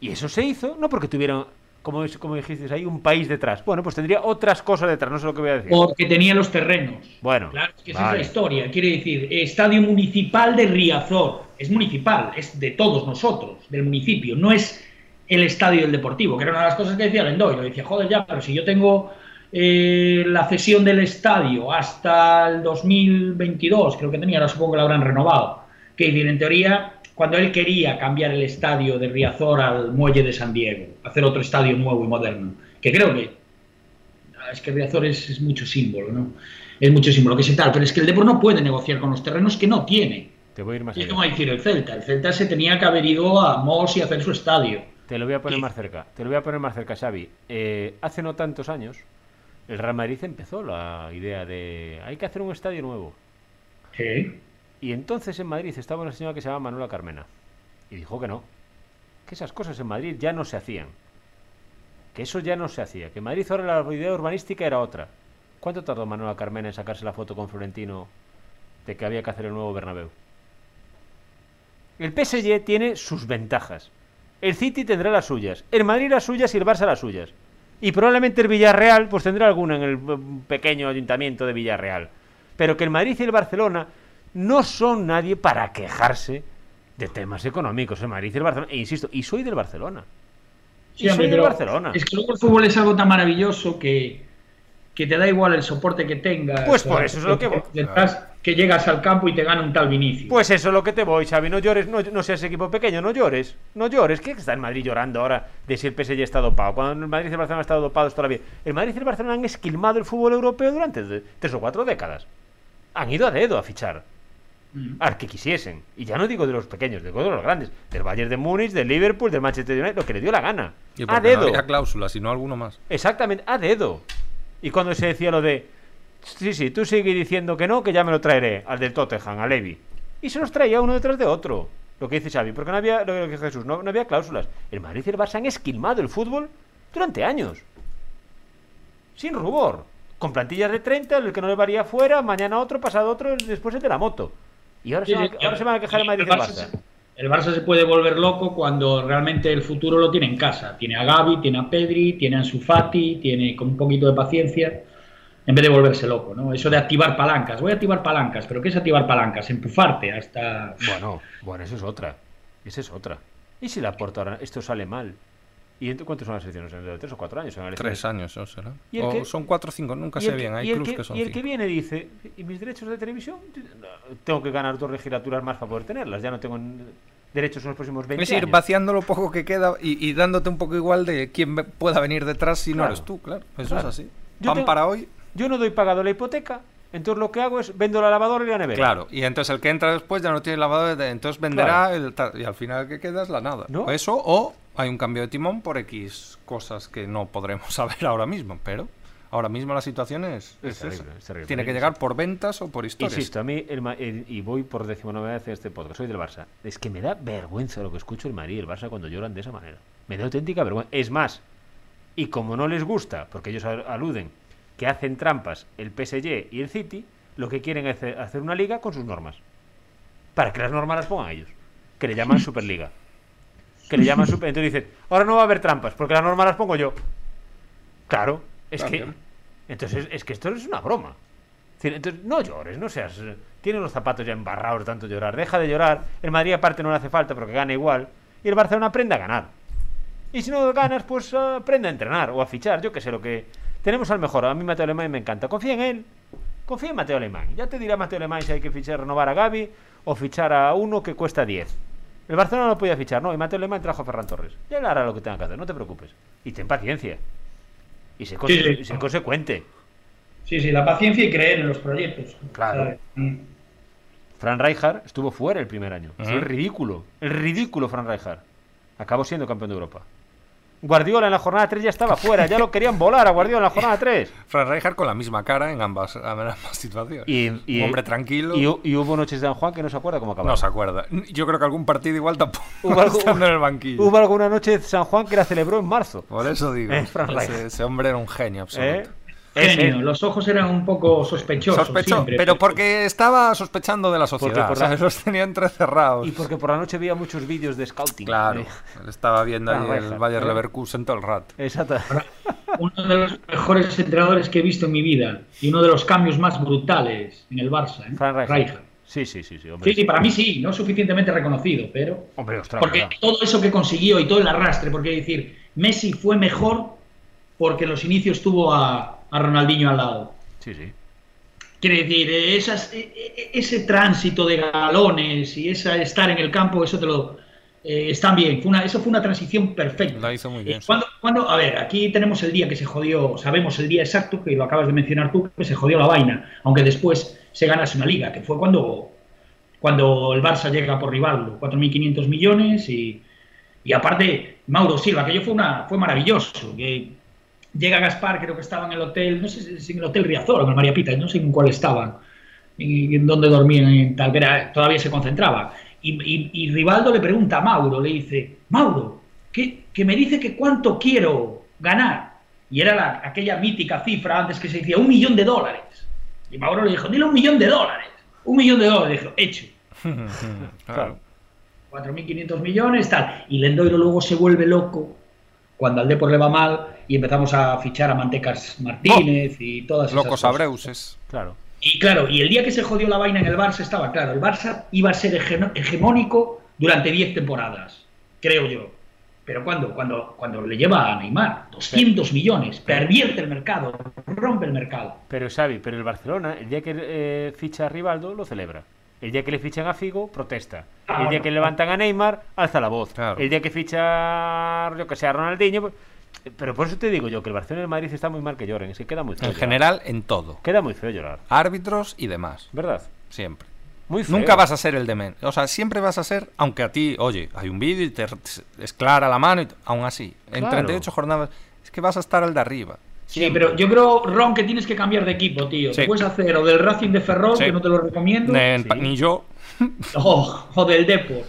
Y eso se hizo no porque tuvieran, como, como dijiste ahí, un país detrás. Bueno, pues tendría otras cosas detrás, no sé lo que voy a decir. Porque tenía los terrenos. Bueno, Claro, es que esa es la historia. Quiere decir, Estadio Municipal de Riazor. Es municipal, es de todos nosotros, del municipio. No es el estadio del Deportivo, que era una de las cosas que decía Lendoy. Lo decía, joder, ya, pero si yo tengo eh, la cesión del estadio hasta el 2022, creo que tenía, ahora supongo que lo habrán renovado. Que en teoría, cuando él quería cambiar el estadio de Riazor al Muelle de San Diego, hacer otro estadio nuevo y moderno, que creo que Ah, es que Riazor es, es mucho símbolo, ¿no? Es mucho símbolo, que sé tal, pero es que el Depor no puede negociar con los terrenos que no tiene. Te voy a ir más Y es como decir el Celta. El Celta se tenía que haber ido a Mos y hacer su estadio. Te lo voy a poner ¿Qué? más cerca. Te lo voy a poner más cerca, Xavi. Eh, hace no tantos años, el Real Madrid empezó la idea de hay que hacer un estadio nuevo. ¿Qué? Y entonces en Madrid estaba una señora que se llama Manuela Carmena. Y dijo que no. Que esas cosas en Madrid ya no se hacían. Que eso ya no se hacía. Que en Madrid ahora la idea urbanística era otra. ¿Cuánto tardó Manuela Carmena en sacarse la foto con Florentino de que había que hacer el nuevo Bernabéu? El PSG tiene sus ventajas. El City tendrá las suyas. El Madrid las suyas y el Barça las suyas. Y probablemente el Villarreal pues tendrá alguna en el eh, pequeño ayuntamiento de Villarreal. Pero que el Madrid y el Barcelona no son nadie para quejarse de temas económicos. El Madrid y el Barcelona. E insisto, y soy del Barcelona. Sí, y hombre, soy del Barcelona. Es que luego el fútbol es algo tan maravilloso que, que te da igual el soporte que tengas. Pues por eso es lo que voy. Detrás, que llegas al campo y te gana un tal Vinicius. Pues eso es lo que te voy, Xavi. No llores, no, no seas equipo pequeño, no llores. No llores. ¿Qué está el Madrid llorando ahora de si el PSG está dopado? Cuando el Madrid y el Barcelona han estado dopados todavía. El Madrid y el Barcelona han esquilmado el fútbol europeo durante tres o cuatro décadas. Han ido a dedo a fichar. Mm. Al que quisiesen. Y ya no digo de los pequeños, digo de los grandes. Del Bayern de Múnich, del Liverpool, del Manchester United, lo que le dio la gana. Y A porque no dedo. había cláusula, sino alguno más. Exactamente, a dedo. Y cuando se decía lo de, sí, sí, tú sigue diciendo que no, que ya me lo traeré, al del Tottenham, a Levi. Y se los traía uno detrás de otro. Lo que dice Xavi, porque no había, lo que dice Jesús, no, no había cláusulas. El Madrid y el Barça han esquilmado el fútbol durante años. Sin rubor. Con plantillas de 30, el que no le varía fuera, mañana otro, pasado otro, después el de la moto. Y ahora, Sí, se, van, ahora se van a quejar el Madrid y el Barça El Barça se puede volver loco cuando realmente el futuro lo tiene en casa. Tiene a Gaby, tiene a Pedri, tiene a Ansu Fati, tiene con un poquito de paciencia, en vez de volverse loco, ¿no? Eso de activar palancas. Voy a activar palancas, pero ¿qué es activar palancas? Empujarte hasta... Bueno, bueno, eso es otra. Esa es otra. ¿Y si la porta ahora? Esto sale mal. ¿Y ent- cuántos son las elecciones? ¿De tres o cuatro años? son Tres años, eso será. ¿Y el O que- son cuatro o cinco, nunca sé bien. Hay y el clubs que- que son y el que viene dice, ¿y mis derechos de televisión? Tengo que ganar dos legislaturas más para poder tenerlas. Ya no tengo derechos en los próximos 20 Es ir años. vaciando lo poco que queda y, y dándote un poco igual de quién pueda venir detrás si no eres tú, claro. Eso Claro. es así. Yo Pan tengo- para hoy. Yo no doy pagado la hipoteca, entonces lo que hago es vendo la lavadora y la nevera. Claro, y entonces el que entra después ya no tiene lavador, de- entonces venderá el y al final que queda es la nada. ¿No? Eso o hay un cambio de timón por X cosas que no podremos [laughs] saber ahora mismo, pero ahora mismo la situación es, Es es terrible, esa. es terrible. Tiene que llegar por ventas o por historias. Insisto, a mí, el Ma- el- y voy por decimonovena vez en este podcast, soy del Barça. Es que me da vergüenza lo que escucho el Madrid y el Barça cuando lloran de esa manera. Me da auténtica vergüenza. Es más, y como no les gusta, porque ellos al- aluden que hacen trampas el PSG y el City, lo que quieren es hacer- una liga con sus normas. Para que las normas las pongan ellos. Que le llaman Superliga. que le llaman super. Entonces dicen, ahora no va a haber trampas, porque las normas las pongo yo. Claro, es que. Entonces, es que esto es una broma. Entonces, no llores, no seas. Tienes los zapatos ya embarrados de tanto llorar. Deja de llorar. El Madrid, aparte, no le hace falta porque gana igual. Y el Barcelona aprende a ganar. Y si no ganas, pues aprende a entrenar o a fichar. Yo que sé lo que. Tenemos al mejor. A mí Mateo Alemán me encanta. Confía en él. Confía en Mateo Alemán. Ya te dirá Mateo Alemán si hay que fichar, renovar a Gaby o fichar a uno que cuesta 10. El Barcelona no podía fichar, no. Y Mateo Alemán trajo a Ferran Torres. Ya él hará lo que tenga que hacer, no te preocupes. Y ten paciencia. Y sé, conse- Sí, sí. y sé consecuente. Sí, sí, la paciencia y creer en los proyectos. Claro. ¿sabes? Mm. Fran Rijkaard estuvo fuera el primer año. Fue el ridículo. El ridículo Fran Rijkaard. Acabó siendo campeón de Europa. Guardiola en la jornada 3 ya estaba fuera. Ya lo querían volar a Guardiola en la jornada 3. [laughs] Fran Rijkaard con la misma cara en ambas, en ambas situaciones. Y, hombre tranquilo. Y, hu- y hubo noches de San Juan que no se acuerda cómo acabaron. no se acuerda. Yo creo que algún partido igual tampoco Hubo, [laughs] estando en el banquillo. hubo alguna noche de San Juan que la celebró en marzo. Por eso digo, [laughs] Eh, Fran ese hombre era un genio absoluto. ¿Eh? Genio, Ese- los ojos eran un poco sospechosos. Sospechó, siempre, pero porque estaba sospechando de la sociedad. por. [laughs] Los tenía entrecerrados. Y porque por la noche veía muchos vídeos de scouting. Claro, Eh, él estaba viendo [laughs] ahí el Bayer. Leverkusen todo el rato. Exacto. [laughs] Uno de los mejores entrenadores que he visto en mi vida y uno de los cambios más brutales en el Barça. ¿eh? Fran Rijkaard. Rijkaard. Sí, sí, sí, sí, hombre. Sí, sí, para mí sí, no suficientemente reconocido, pero. Hombre, ostras, Porque verdad. todo eso que consiguió y todo el arrastre, porque decir, Messi fue mejor porque en los inicios tuvo a, a Ronaldinho al lado. Sí, sí. Quiere decir, eh, esas, eh, eh, ese tránsito de galones y esa estar en el campo, eso te lo. eh, están bien. Fue una, eso fue una transición perfecta. La hizo muy bien, Eh, cuando, cuando- a ver, aquí tenemos el día que se jodió, sabemos el día exacto, que lo acabas de mencionar tú, que se jodió la vaina, aunque después se ganase una liga, que fue cuando, cuando el Barça llega por Rivaldo, 4.500 millones y, y aparte Mauro Silva, que yo fue, una, fue maravilloso, que llega Gaspar, creo que estaba en el hotel, no sé si en el hotel Riazor o en el María Pita, no sé en cuál estaban, y en dónde dormían, en tal, pero todavía se concentraba. Y, y- y Rivaldo le pregunta a Mauro, le dice, Mauro, que, que me dice que cuánto quiero ganar. Y era la- aquella mítica cifra antes que se decía un millón de dólares. Y Mauro le dijo, dile un millón de dólares. Un millón de dólares. Dijo, hecho. [laughs] Claro. 4.500 millones, tal. Y Lendoiro luego se vuelve loco cuando al Depor le va mal y empezamos a fichar a Mantecas Martínez y todas esas Locos cosas. abreuses. Claro. Y claro, y el día que se jodió la vaina en el Barça estaba claro, el Barça iba a ser hege- hegemónico durante 10 temporadas, creo yo. Pero cuando, cuando, cuando le lleva a Neymar 200 millones, pervierte el mercado, rompe el mercado. Pero Xavi, pero el Barcelona, el día que eh, ficha a Rivaldo, lo celebra. El día que le fichan a Figo, protesta. Ah, el día bueno. que levantan a Neymar, alza la voz. Claro. El día que ficha, yo que sé, a Ronaldinho... pues- Pero por eso te digo yo que el Barcelona y el Madrid está muy mal que lloren. Es que queda muy feo. En llorar. general, en todo. Queda muy feo llorar. Árbitros y demás. ¿Verdad? Siempre. Muy feo. Nunca vas a ser el de menos. O sea, siempre vas a ser, aunque a ti, oye, hay un vídeo y te es clara la mano, y aún así, en Claro. 38 jornadas, es que vas a estar el de arriba. Sí, pero yo creo, Ron, que tienes que cambiar de equipo, tío. Sí. Te puedes hacer o del Racing de Ferrol, Sí. que no te lo recomiendo, Ni, Sí. ni yo. [laughs] o, o del Depor,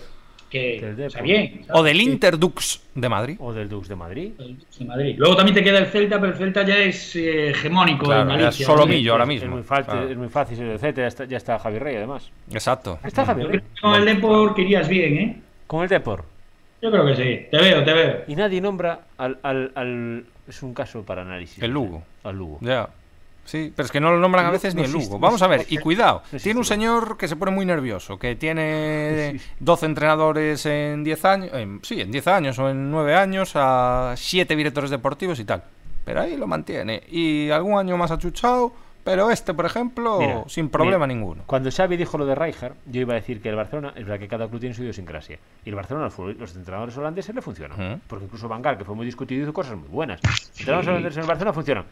que Del Depor. está bien. O del. Interdux de Madrid. O del Dux de Madrid. de Madrid. Luego también te queda el Celta, pero el Celta ya es eh, hegemónico Claro, en Galicia. solo ¿no? millo ahora mismo. Es muy fácil, Claro. es muy fácil ser el Z, ya está, ya está Javi Rey además. Exacto. Está Javi Yo Rey. creo que con el Depor que irías bien, ¿eh? Con el Depor. Yo creo que sí. Te veo, te veo. Y nadie nombra al, al, al- Es un caso para análisis. El Lugo. Al Lugo. Ya. Sí, pero es que no lo nombran a veces no ni el Lugo. Vamos a ver, y cuidado, tiene un señor que se pone muy nervioso, que tiene Sí, sí. 12 entrenadores en 10 años, en- sí, en 10 años o en 9 años, a 7 directores deportivos y tal. Pero ahí lo mantiene. Y algún año más achuchado, pero este, por ejemplo, Mira, sin problema mira, ninguno. Cuando Xavi dijo lo de Rijkaard, yo iba a decir que el Barcelona, es verdad que cada club tiene su idiosincrasia. Y el Barcelona, los, entrenadores holandeses le funcionan. Porque incluso Van Gaal, que fue muy discutido, hizo cosas muy buenas. Los entrenadores holandeses en el Barcelona funcionan.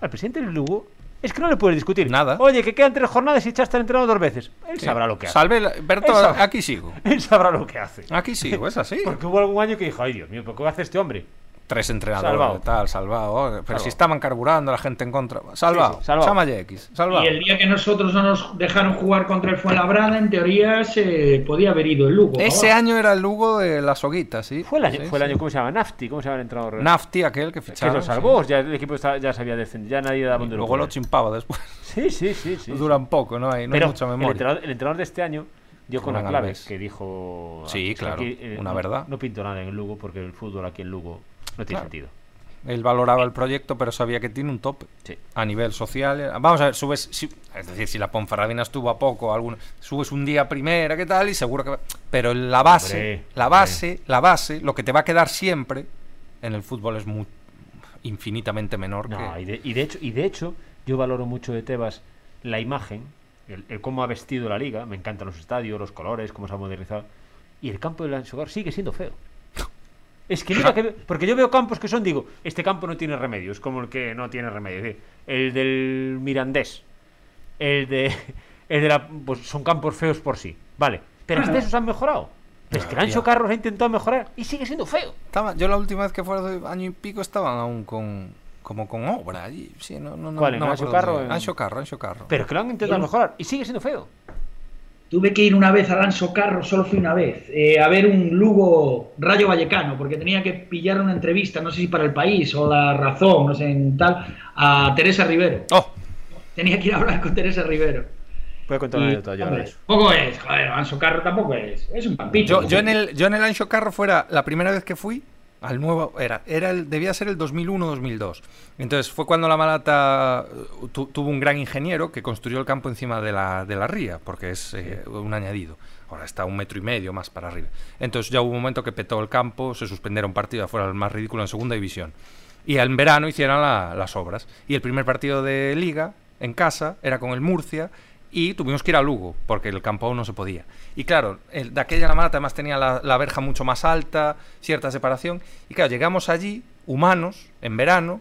Al presidente del Lugo es que no le puedes discutir. Nada. Oye, que quedan tres jornadas y echaste al entrenador dos veces. Él sabrá lo que hace. Salve, la- Berto, sabrá. aquí sigo. [laughs] Él sabrá lo que hace. Aquí sigo, es así. Porque hubo algún año que dijo, ay Dios mío, ¿pero qué hace este hombre? Tres entrenadores, Salvado. tal, salvado. Pero Salvado. si estaban carburando, la gente en contra. Salvado. Sí, sí, salvado. Chama X, salvado. Y el día que nosotros no nos dejaron jugar contra el Fuenlabrada, en teoría se podía haber ido el Lugo. Ese año era el Lugo de las hoguitas, ¿sí? Fue el año, Sí, fue el sí. año ¿cómo se llama? Nafti, ¿cómo se llama el entrenador? Nafti, aquel que que ficharon. lo salvó, ya el equipo ya se había descendido, ya nadie daba un Luego lo chimpaba después. Sí, sí, sí, sí. [laughs] Duran poco, no hay, no hay mucha el memoria. entrenador, el entrenador de este año, Dio con la clave que dijo. Sí, que claro, una no- verdad. No pinto nada en el Lugo porque el fútbol aquí en Lugo no tiene Claro. sentido. Él valoraba el proyecto, pero sabía que tiene un tope. Sí. A nivel social. Vamos a ver, subes. si- es decir, si la Ponferradina estuvo a poco, alguno, subes un día primera, ¿qué tal? Y seguro que. va- Pero la base, Hombre, la hombre. base, la base, lo que te va a quedar siempre en el fútbol es muy infinitamente menor No, que. y de, y de hecho, y de hecho, yo valoro mucho de Tebas la imagen, el, el cómo ha vestido la liga. Me encantan los estadios, los colores, cómo se ha modernizado. Y el campo del Ansogar sigue siendo feo. Es que mira que porque yo veo campos que son, digo, este campo no tiene remedio, es como el que no tiene remedio. El del Mirandés, el de, [laughs] el de la, pues son campos feos por sí, vale. Pero hasta esos han mejorado. Es que Ancho ya. Carros ha intentado mejorar y sigue siendo feo. Estaba- yo la última vez que fue hace año y pico estaban aún con. como con obra allí. Sí, no, no, no, ¿Cuál, en no me Anxo acuerdo Carro? En- Anxo Carro, Anxo Carro. Pero que lo han intentado mejorar y sigue siendo feo. Tuve que ir una vez al Anso Carro, solo fui una vez, eh, a ver un Lugo Rayo Vallecano, porque tenía que pillar una entrevista, no sé si para el país o la razón, no sé, en tal, a Teresa Rivero. ¡Oh! Tenía que ir a hablar con Teresa Rivero. Voy a contar una anécdota yo ahora hombre, de eso. poco es, joder, Anso Carro tampoco es, es un pampito. Yo, yo en el yo en el Anxo Carro fuera la primera vez que fui al nuevo era era el debía ser el 2001-2002. Entonces fue cuando la Malata eh, tu- tuvo un gran ingeniero que construyó el campo encima de la, de la ría, porque es eh, un añadido. Ahora está un metro y medio más para arriba. Entonces ya hubo un momento que petó el campo, se suspendieron partidos, fuera el más ridículo en segunda división. Y en verano hicieron la- las obras. Y el primer partido de liga en casa era con el Murcia y tuvimos que ir a Lugo porque el campo no se podía. Y claro, el, de aquella la Malata además tenía la, verja mucho más alta, cierta separación. Y claro, llegamos allí, humanos, en verano,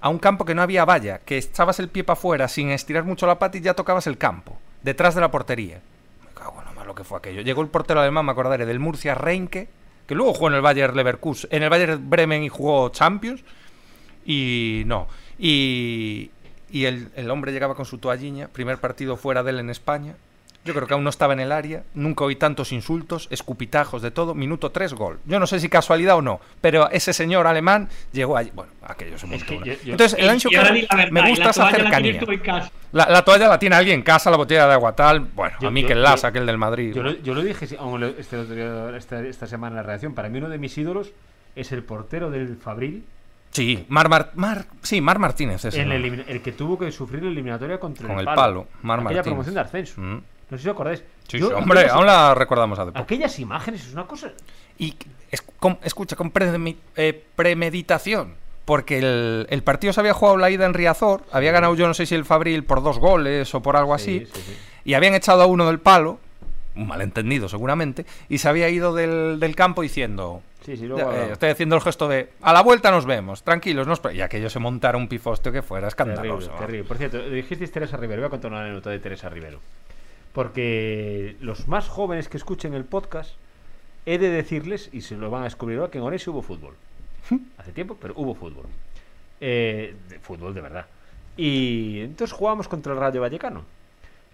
a un campo que no había valla, que echabas el pie para afuera sin estirar mucho la pata y ya tocabas el campo, detrás de la portería. Me cago en lo malo que fue aquello. Llegó el portero alemán, me acordaré, del Murcia Reinke, que luego jugó en el Bayer Leverkusen, en el Bayer Bremen y jugó Champions. Y no. Y, y el, el hombre llegaba con su toalliña, primer partido fuera de él en España. Yo creo que aún no estaba en el área, nunca oí tantos insultos, escupitajos de todo, minuto 3 gol. Yo no sé si casualidad o no, pero ese señor alemán llegó allí. Bueno, aquello se montó que una- yo- yo- Entonces, el ancho me gusta esa la cercanía. La, la toalla la tiene alguien en casa, la botella de agua tal. Bueno, Yo- a mí yo- que Lasa, aquel del Madrid. Yo lo, yo lo dije este día- esta, semana en la redacción. Para mí uno de mis ídolos es el portero del Fabril, Sí, Mar, Mar- Mar- sí, Mar Martínez nombre. elimina- el que tuvo que sufrir la eliminatoria contra Con el el palo, Mar Aquella Martínez. promoción de ascenso. Mm. No sé si os acordáis. Sí, Yo- sí, hombre, aquellas, aún la recordamos hace poco. aquellas imágenes es una cosa. Y es- con- escucha, con premi- eh, premeditación. Porque el, el partido se había jugado la ida en Riazor, había ganado yo no sé si el Fabril por dos goles o por algo así, Sí, sí, sí. y habían echado a uno del palo, un malentendido seguramente, y se había ido del, del campo diciendo, Sí, sí, luego ya, eh, estoy haciendo el gesto de, a la vuelta nos vemos, tranquilos, no os pre-". y aquello se montara un pifostio que fuera escandaloso. terrible. Por cierto, dijisteis Teresa Rivero. Voy a contar una anécdota de Teresa Rivero. Porque los más jóvenes que escuchen el podcast, he de decirles, y se lo van a descubrir ahora, que en Orense hubo fútbol. [laughs] Hace tiempo, pero hubo fútbol. Eh, de fútbol de verdad. Y entonces jugábamos contra el Rayo Vallecano.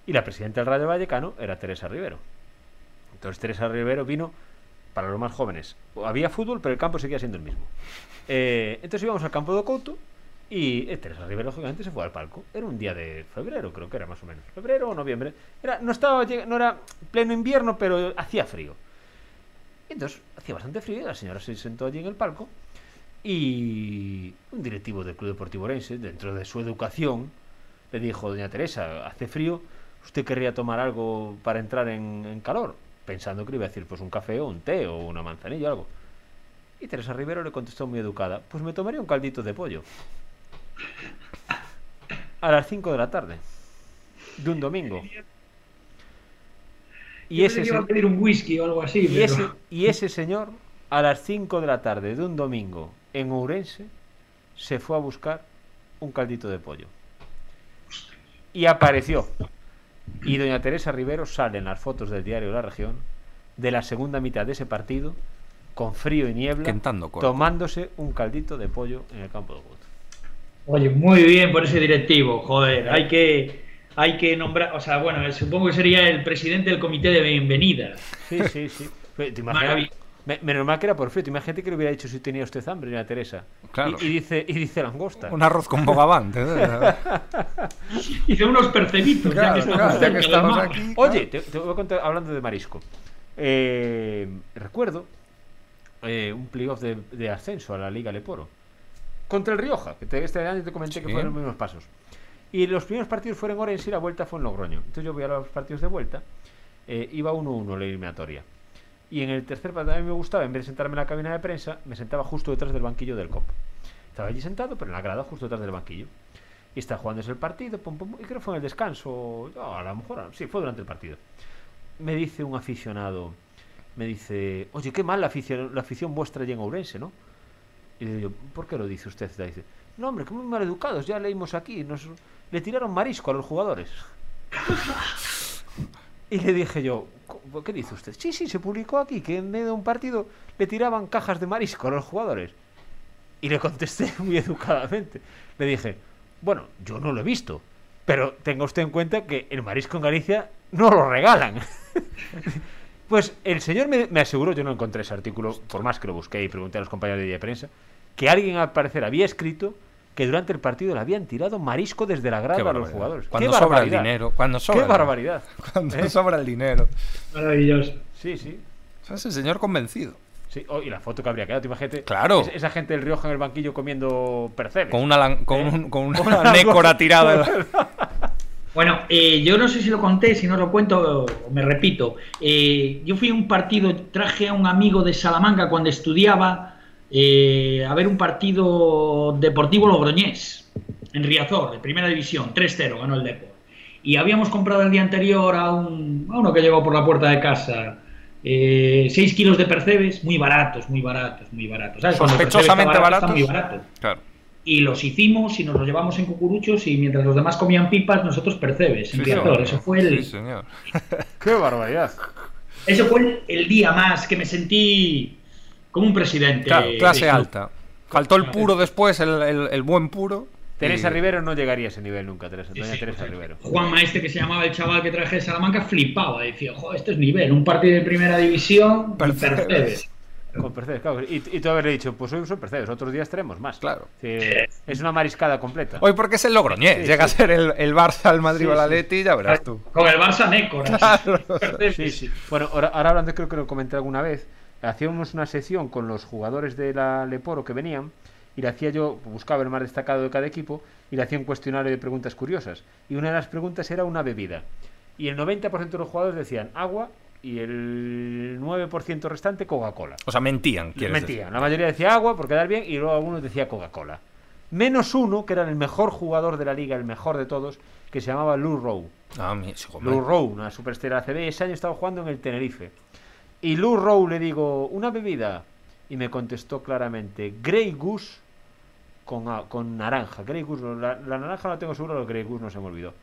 Y la presidenta del Rayo Vallecano era Teresa Rivero. Entonces Teresa Rivero vino para los más jóvenes. Había fútbol, pero el campo seguía siendo el mismo. Eh, entonces íbamos al campo de Couto y eh, Teresa Rivero lógicamente se fue al palco. Era un día de febrero, creo que era más o menos. Febrero o noviembre. Era, no, estaba, no era pleno invierno, pero hacía frío. Entonces hacía bastante frío y la señora se sentó allí en el palco y un directivo del Club Deportivo Orense, dentro de su educación, le dijo, doña Teresa, hace frío, ¿usted querría tomar algo para entrar en, en calor? Pensando que le iba a decir pues un café o un té o una manzanilla o algo. Y Teresa Rivero le contestó muy educada, pues me tomaría un caldito de pollo. A las 5 de la tarde. De un domingo. Y Yo ese, iba a pedir un whisky o algo así, y, pero... ese, y ese señor, a las 5 de la tarde de un domingo en Ourense, se fue a buscar un caldito de pollo. Y apareció. Y doña Teresa Rivero sale en las fotos del diario La Región de la segunda mitad de ese partido, con frío y niebla, tomándose un caldito de pollo en el campo de fútbol. Oye, muy bien por ese directivo, joder, hay que, hay que nombrar, o sea, bueno, supongo que sería el presidente del comité de bienvenida. Sí, sí, sí. Pero ¿Te imaginas, menos mal que era por frito. Imagínate que le hubiera dicho si tenía usted hambre, doña Teresa. Claro. Y, y dice, y dice langosta. Un arroz con bogavante. Hice [laughs] unos percebitos, ya Claro, que estamos, claro, ya que estamos aquí. Oye, te, te voy a contar, hablando de marisco. Eh, recuerdo eh, un playoff de, de ascenso a la Liga Leporo. Contra el Rioja, que te- este año te comenté que Sí. fueron los mismos pasos. Y los primeros partidos fueron en Orense y la vuelta fue en Logroño. Entonces yo voy a los partidos de vuelta. eh, iba 1-1 la eliminatoria. Y en el tercer mí me gustaba, en vez de sentarme en la cabina de prensa, me sentaba justo detrás del banquillo del COP. Estaba allí sentado, pero en la grada, justo detrás del banquillo. Y está jugándose el partido, pum, pum, y creo que fue en el descanso, no, a lo mejor, sí, fue durante el partido. Me dice un aficionado, me dice, oye, qué mal la afición, la afición vuestra allí en Ourense, ¿no? Y le digo, ¿por qué lo dice usted? Y dice, no, hombre, que muy mal educados, ya leímos aquí, nos, le tiraron marisco a los jugadores. [laughs] y le dije yo, "¿Cómo- ¿qué dice usted? Sí, sí, se publicó aquí que en medio de un partido le tiraban cajas de marisco a los jugadores. Y le contesté [laughs] muy educadamente. Le dije, bueno, yo no lo he visto, pero tenga usted en cuenta que el marisco en Galicia no lo regalan. [laughs] pues el señor me, me aseguró, yo no encontré ese artículo, por más que lo busqué y pregunté a los compañeros de día de prensa, que alguien al parecer había escrito que durante el partido le habían tirado marisco desde la grada a los jugadores. Cuando ¡Qué sobra el barbaridad! dinero. Cuando sobra ¡Qué el dinero. barbaridad! [laughs] Cuando ¿Eh? sobra el dinero. Maravilloso. Sí, sí. Sea, ese señor convencido. Sí, oh, y la foto que habría quedado, imagínate. Claro. es- Esa gente del Rioja en el banquillo comiendo percebes. Con una, lan- con, ¿Eh? un- con una [laughs] Una nécora [laughs] tirada. en la- Bueno, eh, yo no sé si lo conté, si no lo cuento, o me repito. Eh, yo fui a un partido, traje a un amigo de Salamanca cuando estudiaba eh, a ver un partido deportivo logroñés en Riazor, de primera división, 3-0, ganó el Depor. Y habíamos comprado el día anterior a, un, a uno que llegó por la puerta de casa 6 kilos de percebes, muy baratos, muy baratos, muy baratos. ¿Sabes? Sospechosamente barato, baratos. muy barato Claro. y los hicimos y nos los llevamos en cucuruchos y mientras los demás comían pipas, nosotros percebes en Sí, Riazor. señor. Eso fue el, Sí, señor. ¡Qué barbaridad! ese fue el, el día más que me sentí como un presidente. Claro, clase alta. Faltó el puro después, el, el- el buen puro. Teresa y- Rivero no llegaría a ese nivel nunca, Teresa, Sí, doña sí, Teresa Rivero. Juanma este que se llamaba el chaval que traje de Salamanca flipaba, decía, joder, esto es nivel, un partido de primera división, y Percebes. percebes. Con percebes, claro. Y, y tú haberle dicho, pues hoy son percebes, otros días tenemos más. Claro. Sí, es una mariscada completa. Hoy porque es el Logroñés. Sí, Llega sí. a ser el, el Barça, el Madrid Sí, o el sí. Atleti, ya verás tú. Con el Barça Nécora. Claro. Sí, sí. Bueno, ahora, ahora hablando, creo que lo comenté alguna vez. Hacíamos una sesión con los jugadores de la Leporo que venían y le hacía yo, buscaba el más destacado de cada equipo y le hacía un cuestionario de preguntas curiosas. Y una de las preguntas era una bebida. Y el 90% de los jugadores decían agua y el 9% restante Coca-Cola. O sea, mentían, Mentían. decir. La mayoría decía agua por quedar bien y luego algunos decía Coca-Cola. Menos uno, que era el mejor jugador de la liga, el mejor de todos, que se llamaba Lou Rowe. Ah, mi. Lou Rowe, una superestrella ACB, ese año estaba jugando en el Tenerife. Y Lou Rowe le digo, una bebida. Y me contestó claramente, Grey Goose con, con naranja. Grey Goose, la, la naranja no la tengo seguro, el Grey Goose no se me olvidó.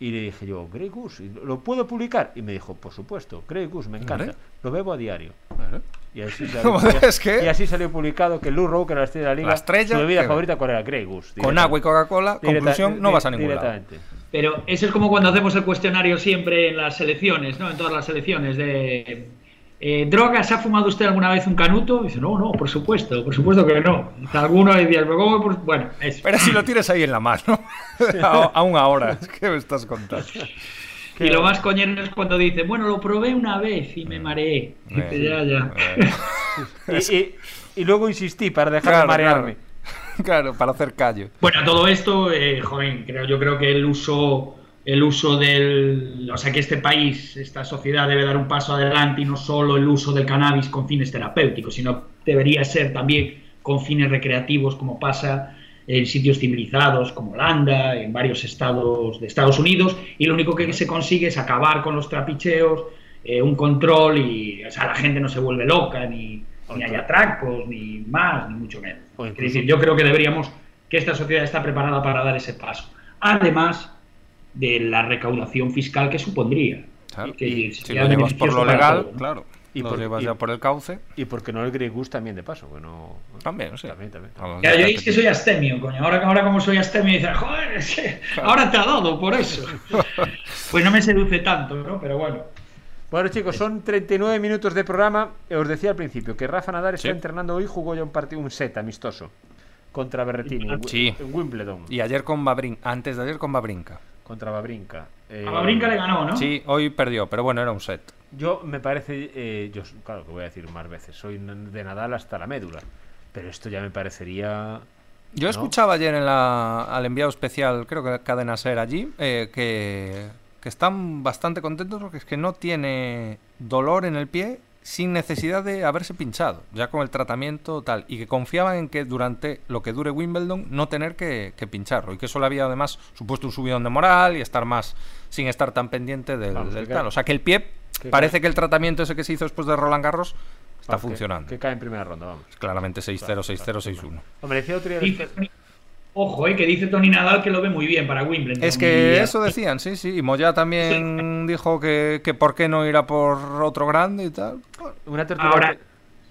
Y le dije yo, Grey Goose, ¿y ¿lo puedo publicar? Y me dijo, por supuesto, Grey Goose, me encanta. Lo bebo a diario. Claro. Y así, [laughs] salió, es que- y así salió publicado que Lou Rowe, que era la estrella de la liga, La estrella, su bebida que- favorita, ¿cuál era? Grey Goose. Con agua y Coca-Cola, conclusión, no vas a ningún lado. directamente. Pero eso es como cuando hacemos el cuestionario siempre en las selecciones, ¿no? En todas las selecciones de... eh, ¿Drogas? ¿Ha fumado usted alguna vez un canuto? Y dice, no, no, por supuesto, por supuesto que no. Alguno decía, "¿Pero cómo por-?" bueno, eso. Pero si lo tienes ahí en la mano, [laughs] aún ahora, ¿qué me estás contando? Y lo más coñero es cuando dice, bueno, lo probé una vez y me mareé. Dice, ya, ya. [laughs] Y, y- y luego insistí para dejar de marearme. Claro, [laughs] Claro, para hacer callo. Bueno, todo esto, eh, joven, creo, yo creo que el uso, el uso del, o sea, que este país, esta sociedad debe dar un paso adelante y no solo el uso del cannabis con fines terapéuticos, sino debería ser también con fines recreativos, como pasa en sitios civilizados como Holanda, en varios estados de Estados Unidos, y lo único que se consigue es acabar con los trapicheos, eh, un control y, o sea, la gente no se vuelve loca ni ni hay atracos, ni más, ni mucho menos. Es decir, yo creo que deberíamos, que esta sociedad está preparada para dar ese paso. Además de la recaudación fiscal que supondría. Claro. Que Y sería Si lo llevas por lo legal, claro. Y lo por- llevas y- ya por el cauce, Y porque no el Grey Goose también de paso, que no... también, sí. También, también. Vamos, Ya, ya yo es que soy astemio, coño. Ahora, ahora como soy astemio, dices, joder, es que ahora te ha dado por eso. [laughs] Pues no me seduce tanto, ¿no? Pero bueno. Bueno, chicos, son 39 minutos de programa. Eh, Os decía al principio que Rafa Nadal está Sí. entrenando hoy, jugó ya un partido, un set amistoso contra Berretini Sí. en Wimbledon, Y ayer con Babrinka, antes de ayer con Babrinka. Contra Babrinka. Eh, A Babrinka le ganó, ¿no? Sí, hoy perdió, pero bueno, era un set. Yo me parece, eh, yo claro que voy a decir más veces, soy de Nadal hasta la médula, pero esto ya me parecería... Yo ¿No? escuchaba ayer en la, al enviado especial, creo que Cadena Ser allí, eh, que, que están bastante contentos porque es que no tiene dolor en el pie sin necesidad de haberse pinchado, ya con el tratamiento tal, y que confiaban en que durante lo que dure Wimbledon no tener que, que pincharlo, y que eso le había además supuesto un subidón de moral y estar más, sin estar tan pendiente del, Vamos, del tal. O sea que el pie, que parece que el tratamiento ese que se hizo después de Roland Garros está vamos, funcionando. Que, cae en primera ronda, vamos. Claramente 6-0, Claro, 6-0, claro, 6-1. Hombre, decía otro día... Ojo, eh, que dice Tony Nadal que lo ve muy bien para Wimbledon. Es que eso decían, sí, sí. Y Moya también [laughs] dijo que, que por qué no irá por otro grande y tal. Una tertulia... Ahora,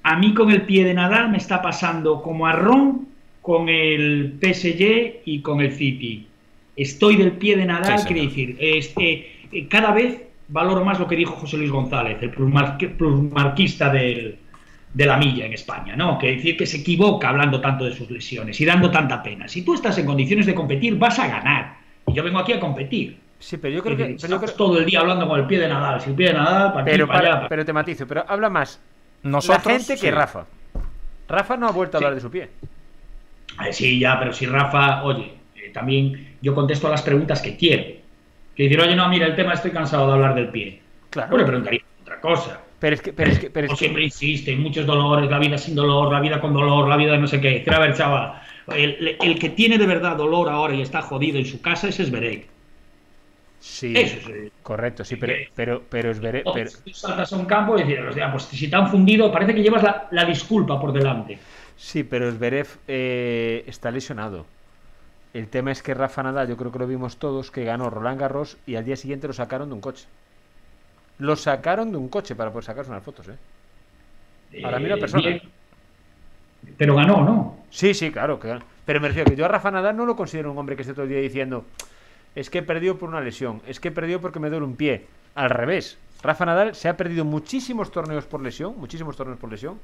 a mí con el pie de Nadal me está pasando como a Ron con el PSG y con el City. Estoy del pie de Nadal, Sí, quiere decir, este, cada vez valoro más lo que dijo José Luis González, el plusmarquista del, de la milla en España, ¿no? Que decir que se equivoca hablando tanto de sus lesiones y dando tanta pena. Si tú estás en condiciones de competir, vas a ganar. Y yo vengo aquí a competir. Sí, pero yo creo que... Pero, yo estamos creo- todo el día hablando con el pie de Nadal. Si el pie de Nadal, para aquí, pero, para para- allá. pero te matizo, pero habla más Nosotros, la gente que sí. Rafa. Rafa no ha vuelto a Sí. hablar de su pie. Eh, sí, ya, pero si Rafa, oye, eh, también yo contesto a las preguntas que quiero. Que decir, oye, no, mira, el tema estoy cansado de hablar del pie. Claro. Yo le preguntaría otra cosa. Pero es que... Pero es que, pero es que- siempre insiste, muchos dolores, la vida sin dolor, la vida con dolor, la vida de no sé qué. Decir, a ver, chaval, el, el que tiene de verdad dolor ahora y está jodido en su casa ese es Berek. Sí, Eso es. correcto, sí, pero, pero, pero es. Pero, Tú saltas a un campo y dices, pues si te han fundido, parece que llevas la, la disculpa por delante. Sí, pero Zverev eh, está lesionado. El tema es que Rafa Nadal, yo creo que lo vimos todos, que ganó Roland Garros y al día siguiente lo sacaron de un coche. Lo sacaron de un coche para poder sacarse unas fotos, ¿eh? Ahora mira Eh, persona. bien. Pero ganó, ¿no? Sí, sí, claro. Que... Pero me refiero que yo a Rafa Nadal no lo considero un hombre que esté todo el día diciendo es que he perdido por una lesión, es que he perdido porque me duele un pie. Al revés, Rafa Nadal se ha perdido muchísimos torneos por lesión, muchísimos torneos por lesión,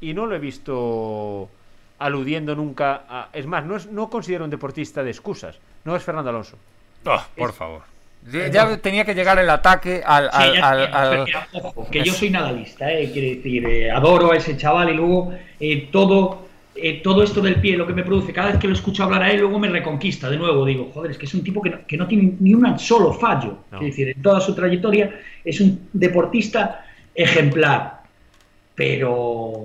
y no lo he visto aludiendo nunca a... Es más, no, es, no considero un deportista de excusas, no es Fernando Alonso. Ah, por favor. Ya, ya tenía que llegar el ataque al. Sí, al- ya- al- ojo, que yo soy nadalista, eh, quiere decir, eh, adoro a ese chaval y luego eh, todo, eh, todo esto del pie, lo que me produce, cada vez que lo escucho hablar a él, luego me reconquista de nuevo. Digo, joder, es que es un tipo que no, que no tiene ni un solo fallo. No. Quiere decir, en toda su trayectoria es un deportista ejemplar. Pero.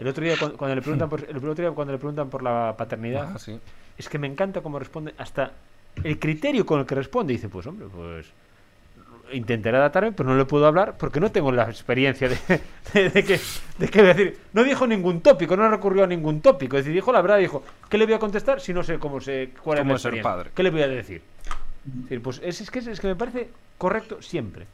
El otro día cuando, cuando le preguntan por, el otro día cuando le preguntan por la paternidad, Ah, sí. es que me encanta cómo responde, hasta el criterio con el que responde. Dice, pues hombre, pues intentaré adaptarme, pero no le puedo hablar porque no tengo la experiencia de, de- de que, de que decir. No dijo ningún tópico, no recurrió a ningún tópico. Es decir, dijo la verdad, dijo, ¿qué le voy a contestar si no sé cómo se cuál es la ser experiencia? padre. ¿Qué le voy a decir? Es, decir, pues es, es que, es que me parece correcto siempre.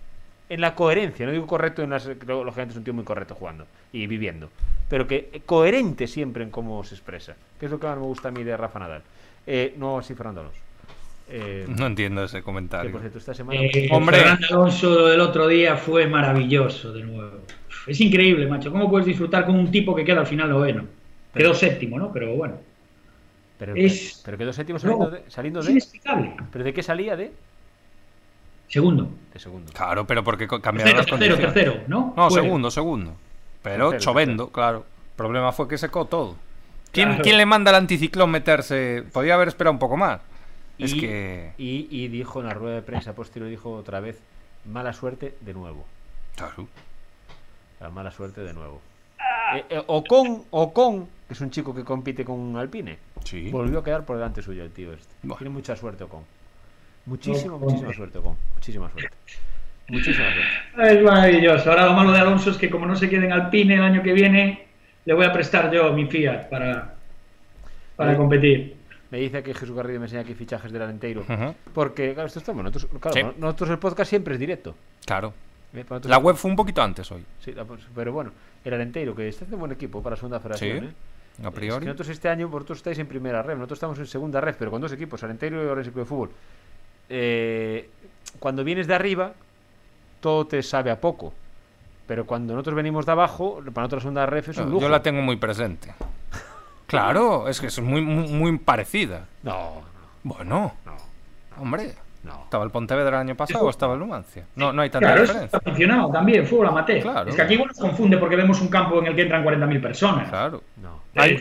En la coherencia, no digo correcto en las. creo, Lógicamente es un tío muy correcto jugando y viviendo. Pero que eh, coherente siempre en cómo se expresa. Que es lo que más me gusta a mí de Rafa Nadal. Eh, no así Fernando Alonso. Eh, No entiendo ese que comentario. por cierto, esta semana. Eh, Hombre. Fernando Alonso del otro día fue maravilloso de nuevo. Es increíble, macho. ¿Cómo puedes disfrutar con un tipo que queda al final noveno? Quedó séptimo, ¿no? Pero bueno. pero, es- pero quedó séptimo No, saliendo de. Saliendo es de inexplicable. ¿Pero de qué salía? De. Segundo. De segundo. Claro, pero porque cambiaron Tercero, las tercero, condiciones. tercero, ¿no? No, Fue. segundo, segundo. Pero Tercero, chovendo, claro. El problema fue que secó todo. ¿Quién, Claro. quién le manda al anticiclón meterse? Podía haber esperado un poco más. Es y, que. y, y dijo en la rueda de prensa posterior, dijo otra vez, mala suerte de nuevo. Claro. La mala suerte de nuevo. Eh, eh, Ocon, Ocon, que es un chico que compite con Alpine, Sí. volvió a quedar por delante suyo el tío este. Buah. Tiene mucha suerte Ocon. Muchísima, muchísima suerte Ocon. Muchísima suerte. Muchísima suerte. Es maravilloso. Ahora lo malo de Alonso es que como no se quede en Alpine el año que viene, le voy a prestar yo mi Fiat para, para Sí. competir. Me dice que Jesús Garrido me enseña aquí fichajes del Alenteiro. Porque, claro, esto estamos. Nosotros, claro, Sí. nosotros el podcast siempre es directo. Claro. ¿eh? La web fue un poquito antes hoy. Sí, la- pues, pero bueno, el Alenteiro, que está haciendo buen equipo para la segunda federación. Sí, ¿eh? a Es priori. que nosotros este año, vosotros estáis en primera red, nosotros estamos en segunda red, pero con dos equipos, Alenteiro y Orense Club de Fútbol. Eh, cuando vienes de arriba, todo te sabe a poco. Pero cuando nosotros venimos de abajo, para nosotros la segunda ref es un Yo lujo. la tengo muy presente. [laughs] Claro, es que es muy, muy, muy parecida. No, Bueno, no, hombre. No. ¿Estaba el Pontevedra el año pasado o estaba el Numancia? No, no hay tanta Claro, diferencia. aficionado también, fútbol amateur. Claro. Es que aquí igual nos confunde porque vemos un campo en el que entran 40.000 personas. Claro. no. Hay-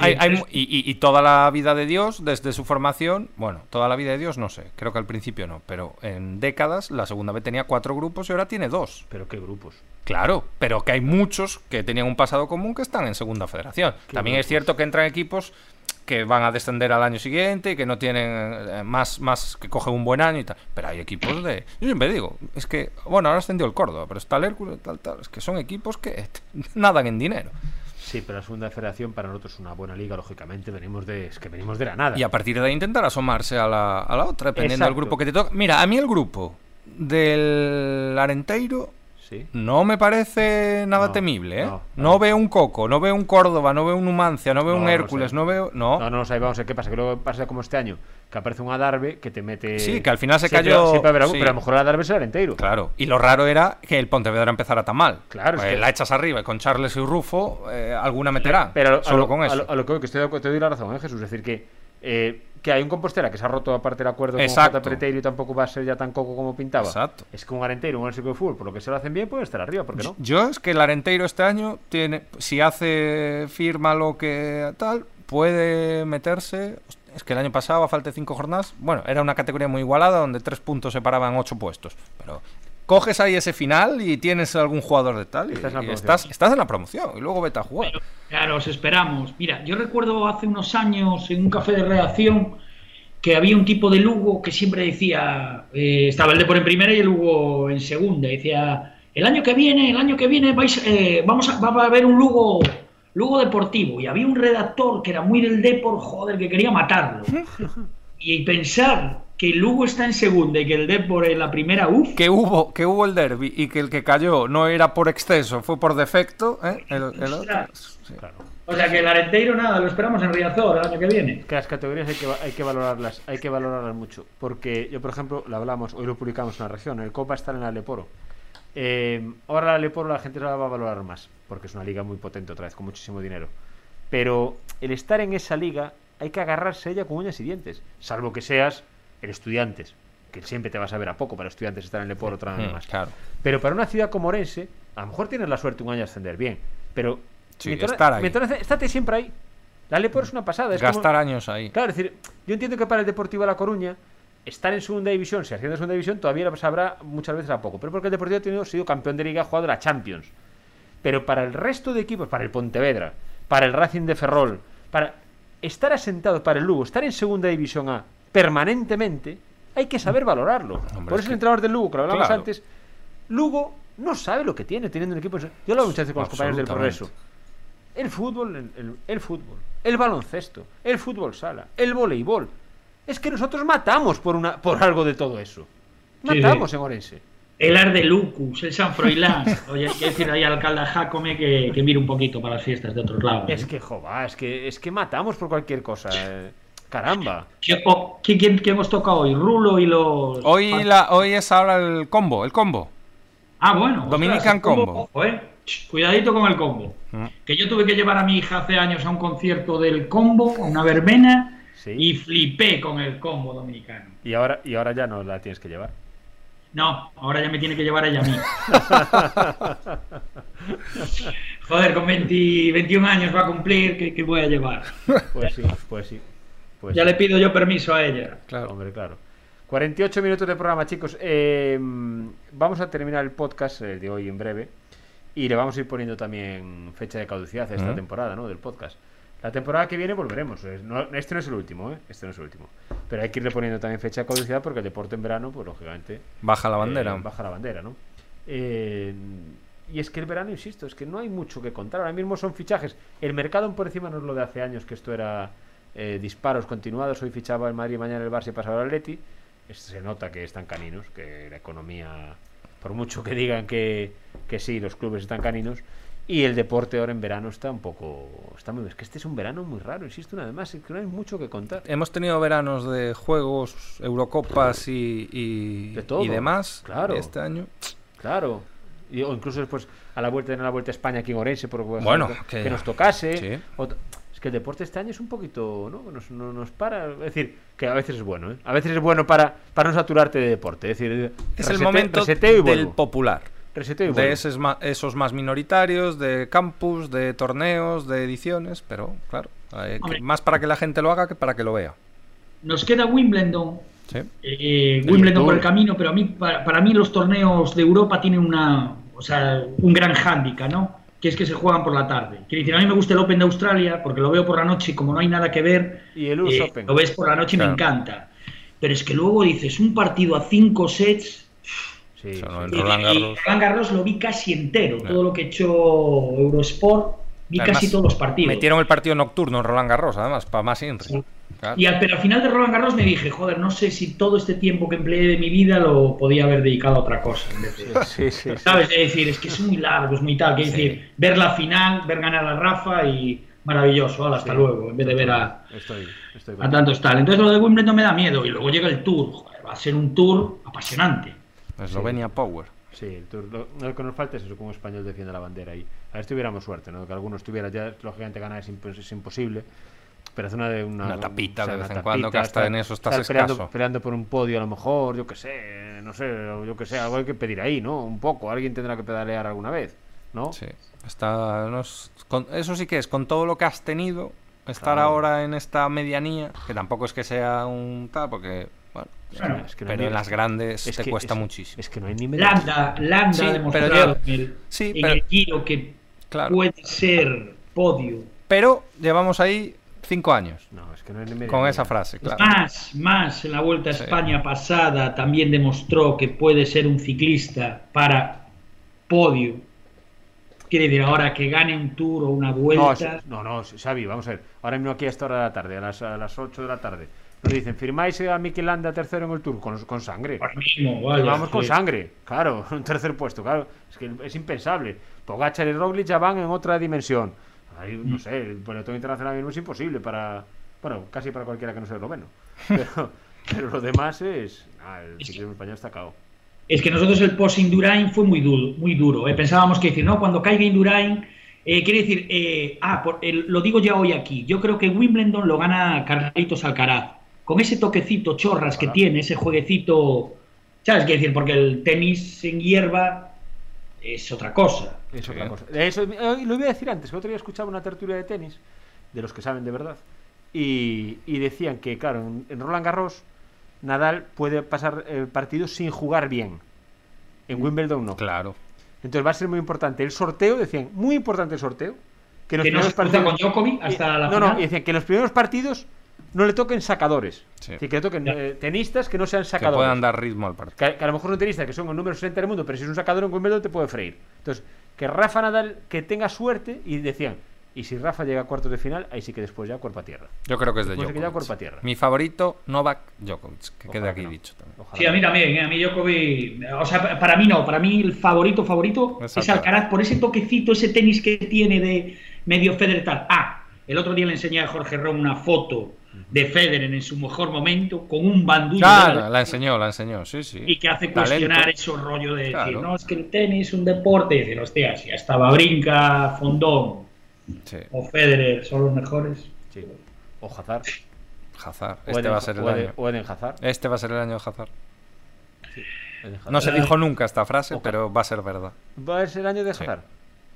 y- y toda la vida de Dios, desde su formación, bueno, toda la vida de Dios no sé, creo que al principio no, pero en décadas la segunda vez tenía cuatro grupos y ahora tiene dos. Pero qué grupos. Claro, pero que hay muchos que tenían un pasado común que están en segunda federación. También es cierto que entran equipos que van a descender al año siguiente y que no tienen eh, más, más que cogen un buen año y tal. Pero hay equipos de. Yo siempre digo, es que, bueno, ahora ascendió el Córdoba, pero está el Hércules, tal, tal. Es que son equipos que [laughs] nadan en dinero. Sí, pero la segunda federación para nosotros es una buena liga, lógicamente. Venimos de, es que venimos de la nada. Y a partir de ahí intentar asomarse a la, a la otra, dependiendo del grupo que te toca. Mira, a mí el grupo del Arenteiro Sí. no me parece nada No, temible, ¿eh? no, No, no. veo un Coco, no veo un Córdoba, no veo un Numancia, no veo un Hércules, sé. no veo... No, No, no, vamos a ver qué pasa. Que luego pasa como este año, que aparece un Adarve que te mete. Sí, que al final se Siempre- cayó- siempre habrá algún- sí. Pero a lo mejor el Adarve el entero. Claro, y lo raro era que el Pontevedra empezara tan mal. Claro, es Pues que- La echas arriba y con Charles y Rufo, eh, alguna meterá. Pero solo a lo, con a eso. lo- a lo que, que estoy te doy la razón, ¿eh, Jesús. Es decir, que, eh, que hay un Compostela que se ha roto aparte el acuerdo Exacto. con J. Preteiro y tampoco va a ser ya tan coco como pintaba. Exacto. Es que un Arenteiro, un Atlético de Fútbol, por lo que se lo hacen bien, puede estar arriba, ¿por qué no? Yo es que el Arenteiro este año tiene, si hace firma lo que tal, puede meterse. Es que el año pasado, a falta de cinco jornadas, bueno, era una categoría muy igualada donde tres puntos separaban ocho puestos. Pero coges ahí ese final y tienes algún jugador de tal y, Estás en la y promoción. estás, estás en la promoción y luego vete a jugar. Claro, os esperamos. Mira, yo recuerdo hace unos años en un café de redacción que había un tipo de Lugo que siempre decía, eh, estaba el Depor en primera y el Lugo en segunda, y decía, el año que viene, el año que viene vais, eh, vamos a, va a haber un Lugo, Lugo deportivo. Y había un redactor que era muy del Depor, joder, que quería matarlo. [laughs] Y pensar que el Lugo está en segunda y que el Depor en la primera, uff, Que hubo, que hubo el derby y que el que cayó no era por exceso, fue por defecto. ¿eh? El- el otro- Ostras. sí. Claro. o sea que el Arenteiro nada, lo esperamos en Riazor el año que viene. Que las categorías hay que, hay que valorarlas, hay que valorarlas mucho. Porque yo, por ejemplo, lo hablamos, hoy lo publicamos en la región, el Copa está en la Leporo. Eh, ahora la Leporo la gente la va a valorar más, porque es una liga muy potente otra vez, con muchísimo dinero. Pero el estar en esa liga hay que agarrarse a ella con uñas y dientes, salvo que seas el estudiantes, que siempre te vas a ver a poco para estudiantes estar en Leporo otro año Mm, más. claro. Pero para una ciudad como Orense, a lo mejor tienes la suerte un año de ascender bien, pero Sí, mientras- estar ahí. mientras- estate siempre ahí. La Leporo es una pasada. Es como- Gastar años ahí. Claro, es decir, yo entiendo que para el Deportivo de La Coruña estar en segunda división, si asciende a segunda división, todavía lo sabrá muchas veces a poco. Pero porque el Deportivo ha tenido, sido campeón de liga, ha jugado la Champions. Pero para el resto de equipos, para el Pontevedra, para el Racing de Ferrol, para estar asentado para el Lugo, estar en segunda división A permanentemente, hay que saber valorarlo. Hombre, Por es eso que- el entrenador del Lugo, que lo hablamos Claro. antes, Lugo no sabe lo que tiene teniendo un equipo. Yo lo hablo muchas veces con los compañeros del progreso. El fútbol, el, el- el fútbol, el baloncesto, el fútbol sala, el voleibol. Es que nosotros matamos por una por algo de todo eso. Sí, Matamos sí. en Orense. El Arde Lucus, el San Froilán. [laughs] Oye, hay que decir ahí al alcalde Jacome que, que mire un poquito para las fiestas de otros lados. Es que, jova, es que, es que matamos por cualquier cosa. eh. Caramba. ¿Qué, o- ¿quién, quién, quién os toca hoy? ¿Rulo y los.? Hoy, la, hoy es ahora el combo, el combo. Ah, bueno. Dominican Combo. ojo, eh. Cuidadito con el combo. Mm. Que yo tuve que llevar a mi hija hace años a un concierto del combo, a una verbena, Sí. y flipé con el combo dominicano. Y ahora, y ahora ya no la tienes que llevar. No, ahora ya me tiene que llevar ella a mí. [laughs] Joder, con 20, 21 años va a cumplir, ¿qué, qué voy a llevar? Pues sí, pues sí. Pues Ya le pido yo permiso a ella. Claro. Hombre, claro. 48 minutos de programa, chicos. Eh, vamos a terminar el podcast eh, de hoy en breve. Y le vamos a ir poniendo también fecha de caducidad a esta temporada, ¿no? Del podcast. La temporada que viene volveremos. eh, no- este no es el último, ¿eh? Este no es el último. Pero hay que irle poniendo también fecha de caducidad porque el deporte en verano, pues lógicamente. Baja la bandera. eh, baja la bandera, ¿no? Eh, y es que el verano, insisto, es que no hay mucho que contar. Ahora mismo son fichajes. El mercado por encima no es lo de hace años, que esto era eh, disparos continuados. Hoy fichaba el Madrid, mañana el Barça y pasaba el Atleti. Es- se nota que están caninos, que la economía, por mucho que digan que, que sí, los clubes están caninos. Y el deporte ahora en verano está un poco. Está muy, es que este es un verano muy raro, insisto, una vez más, es que no hay mucho que contar. Hemos tenido veranos de juegos, Eurocopas y, y, De todo. y demás. Claro. Este año. Claro. Y, o incluso después a la vuelta de la vuelta a España aquí en Orense, por Bueno, que, que- nos tocase. Sí. O- que el deporte este año es un poquito, ¿no? Nos, no nos para. Es decir, que a veces es bueno, ¿eh? A veces es bueno para, para no saturarte de deporte. Es decir, Es el momento del vuelvo. popular. Reseteo y De esos, más minoritarios, de campus, de torneos, de ediciones, pero claro, eh, que- más para que la gente lo haga que para que lo vea. Nos queda Wimbledon, Sí. eh, El Wimbledon por el camino, pero a mí, para, para mí los torneos de Europa tienen una, o sea, un gran hándicap, ¿no? Que es que se juegan por la tarde. Quiero decir, a mí me gusta el Open de Australia porque lo veo por la noche y como no hay nada que ver, Y el US eh, Open. lo ves por la noche y Claro. me encanta. Pero es que luego dices, un partido a cinco sets, Sí, y- Roland y Garros. Roland Garros lo vi casi entero, todo lo que he hecho Eurosport, vi Además, casi todos los partidos. Metieron el partido nocturno en Roland Garros, además, para más Inri. Sí. Claro. Y al, pero al final de Roland Garros me dije, joder, no sé si todo este tiempo que empleé de mi vida lo podía haber dedicado a otra cosa. en vez de- Sí, sí, sí. ¿Sabes? Es decir, es que es muy largo, es muy tal. Que es Sí. decir, ver la final, ver ganar a Rafa y maravilloso, hasta Sí. luego, en vez de ver a, Estoy, estoy a tantos tal. Entonces lo de Wimbledon no me da miedo y luego llega el Tour. Joder, va a ser un Tour apasionante. Eslovenia Power. Sí, el Tour- lo, lo que nos falta es eso, como español defiende la bandera ahí. A ver si tuviéramos suerte, ¿no? Que algunos tuvieran ya, lógicamente ganar es, impos- es imposible. Pero hace una de una, Una tapita de vez en cuando, que hasta en eso estás peleando, escaso. peleando por un podio a lo mejor, yo que sé, no sé, yo que sé, algo hay que pedir ahí, ¿no? Un poco, alguien tendrá que pedalear alguna vez, ¿no? Sí. Está, no es- con- eso sí que es, con todo lo que has tenido, estar Claro. ahora en esta medianía, que tampoco es que sea un tal, porque, bueno, Claro, es que no hay pero en las grandes Es te que- cuesta es- muchísimo. Es que no hay ni medallas. Landa, Landa Sí, pero en, el, sí, en pero- el Giro que Claro. puede ser podio. Pero llevamos ahí cinco años No, es que no hay ni con esa frase, claro. Más, más, en la Vuelta a Sí. España pasada también demostró que puede ser un ciclista para podio. Quiere decir, ahora que gane un tour o una No, vuelta. es- no, no, Xavi, vamos a ver. Ahora mismo aquí a esta hora de la tarde, a las, a las 8 de la tarde, nos dicen, ¿firmáis a Mikel Landa tercero en el Tour? Con, con sangre. mismo, vaya, Vamos con sangre, claro, [laughs] un tercer puesto, claro. Es que es impensable. Pogacar y Roglic ya van en otra dimensión. Ahí, no sé, el pelotón internacional mismo es imposible para. Bueno, casi para cualquiera que no sea esloveno. [laughs] Pero, pero lo demás es. Ah, el ciclismo español está cao. Es que nosotros el post Indurain fue muy duro. Muy duro ¿eh? Pensábamos que decir, no, cuando caiga Indurain. eh, quiere decir, eh, ah, por- lo digo ya hoy aquí. Yo creo que Wimbledon lo gana Carlitos Alcaraz. Con ese toquecito chorras que tiene, ese jueguecito. ¿Sabes qué decir? Porque el tenis en hierba es otra cosa. Es otra cosa. Eso, eh, lo iba a decir antes, que otro día escuchaba una tertulia de tenis, de los que saben de verdad, y, y decían que, claro, en, en Roland Garros, Nadal puede pasar el partido sin jugar bien. En Wimbledon no. Claro. Entonces va a ser muy importante el sorteo, decían, muy importante el sorteo. Que, los Que no se con Djokovic hasta la no, no, final. y decían que en los primeros partidos no le toquen sacadores. Sí. Que le toquen eh, tenistas que no sean Que sacadores. puedan dar ritmo al partido. Que, que a lo mejor son tenistas que son el número 60 del mundo, pero si es un sacador en Wimbledon te puede freír. Entonces, que Rafa Nadal que tenga suerte y decían, y si Rafa llega a cuartos de final, ahí sí que después ya cuerpo a tierra. Yo creo que es de Después de que ya Djokovic. cuerpo a tierra. Mi favorito, Novak Djokovic, que Ojalá quede aquí que no. dicho también. Ojalá. Sí, a mí también, ¿eh? a mí Djokovic, o sea, pa- para mí no, para mí el favorito favorito Es es Alcaraz. Alcaraz por ese toquecito, ese tenis que tiene de medio Federer tal. Ah, el otro día le enseñé a Jorge Ron una foto de Federer en su mejor momento con un bandullo Claro, la enseñó, la enseñó, sí, sí. y que hace Talento. cuestionar eso rollo de decir, Claro. no, es que el tenis es un deporte, y decir, hostia, si hasta Brinca, Fondón Sí, o Federer son los mejores. Sí. O Hazard. Hazard. Este Eden- va a ser el o año. o Eden Hazard. Este va a ser el año de Hazard. No se dijo nunca esta frase, Ojalá. pero va a ser verdad. Va a ser el año de Sí. Hazard.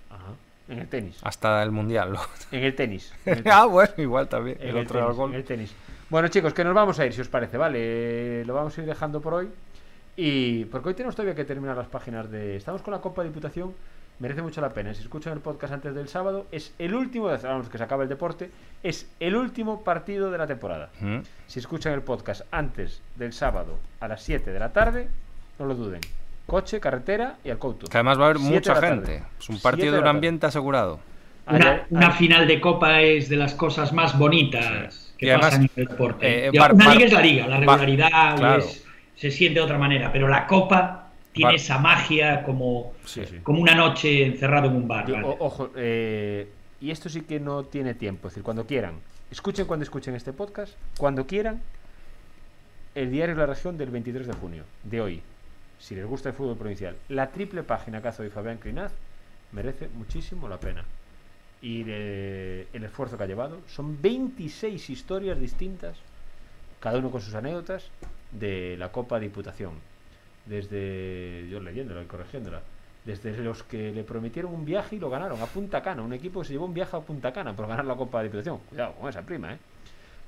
Ajá. En el tenis. Hasta el mundial. ¿no? [laughs] En el tenis. [laughs] En el tenis. ah, bueno, igual también. En El el, otro tenis, el gol. en el tenis. Bueno, chicos, que nos vamos a ir, si os parece, ¿vale? Lo vamos a ir dejando por hoy. Y porque hoy tenemos todavía que terminar las páginas de. Estamos con la Copa de Diputación. Merece mucho la pena. Si escuchan el podcast antes del sábado, es el último, vamos, que se acaba el deporte, es el último partido de la temporada. Mm. Si escuchan el podcast antes del sábado a las 7 de la tarde, no lo duden. Coche, carretera y al couto. Que además va a haber Siete mucha de gente. Es un partido de de un ambiente asegurado. Una, final de Copa es de las cosas más bonitas que Y además, pasan en el deporte. eh, una liga es la liga, la regularidad claro. es- se siente de otra manera, pero la Copa tiene esa magia como, Sí, sí. como una noche encerrado en un bar. Yo- ¿vale? o- ojo, eh, y esto sí que no tiene tiempo, es decir, cuando quieran, escuchen cuando escuchen este podcast, cuando quieran, el diario La Región del 23 de junio, de hoy. Si les gusta el fútbol provincial, la triple página que hace hoy Fabián Crinaz merece muchísimo la pena. Y de- el esfuerzo que ha llevado son 26 historias distintas, cada uno con sus anécdotas, de la Copa Diputación. Desde, yo leyéndola y corrigiéndola, desde los que le prometieron un viaje y lo ganaron a Punta Cana, un equipo que se llevó un viaje a Punta Cana por ganar la Copa Diputación. Cuidado con esa prima, ¿eh?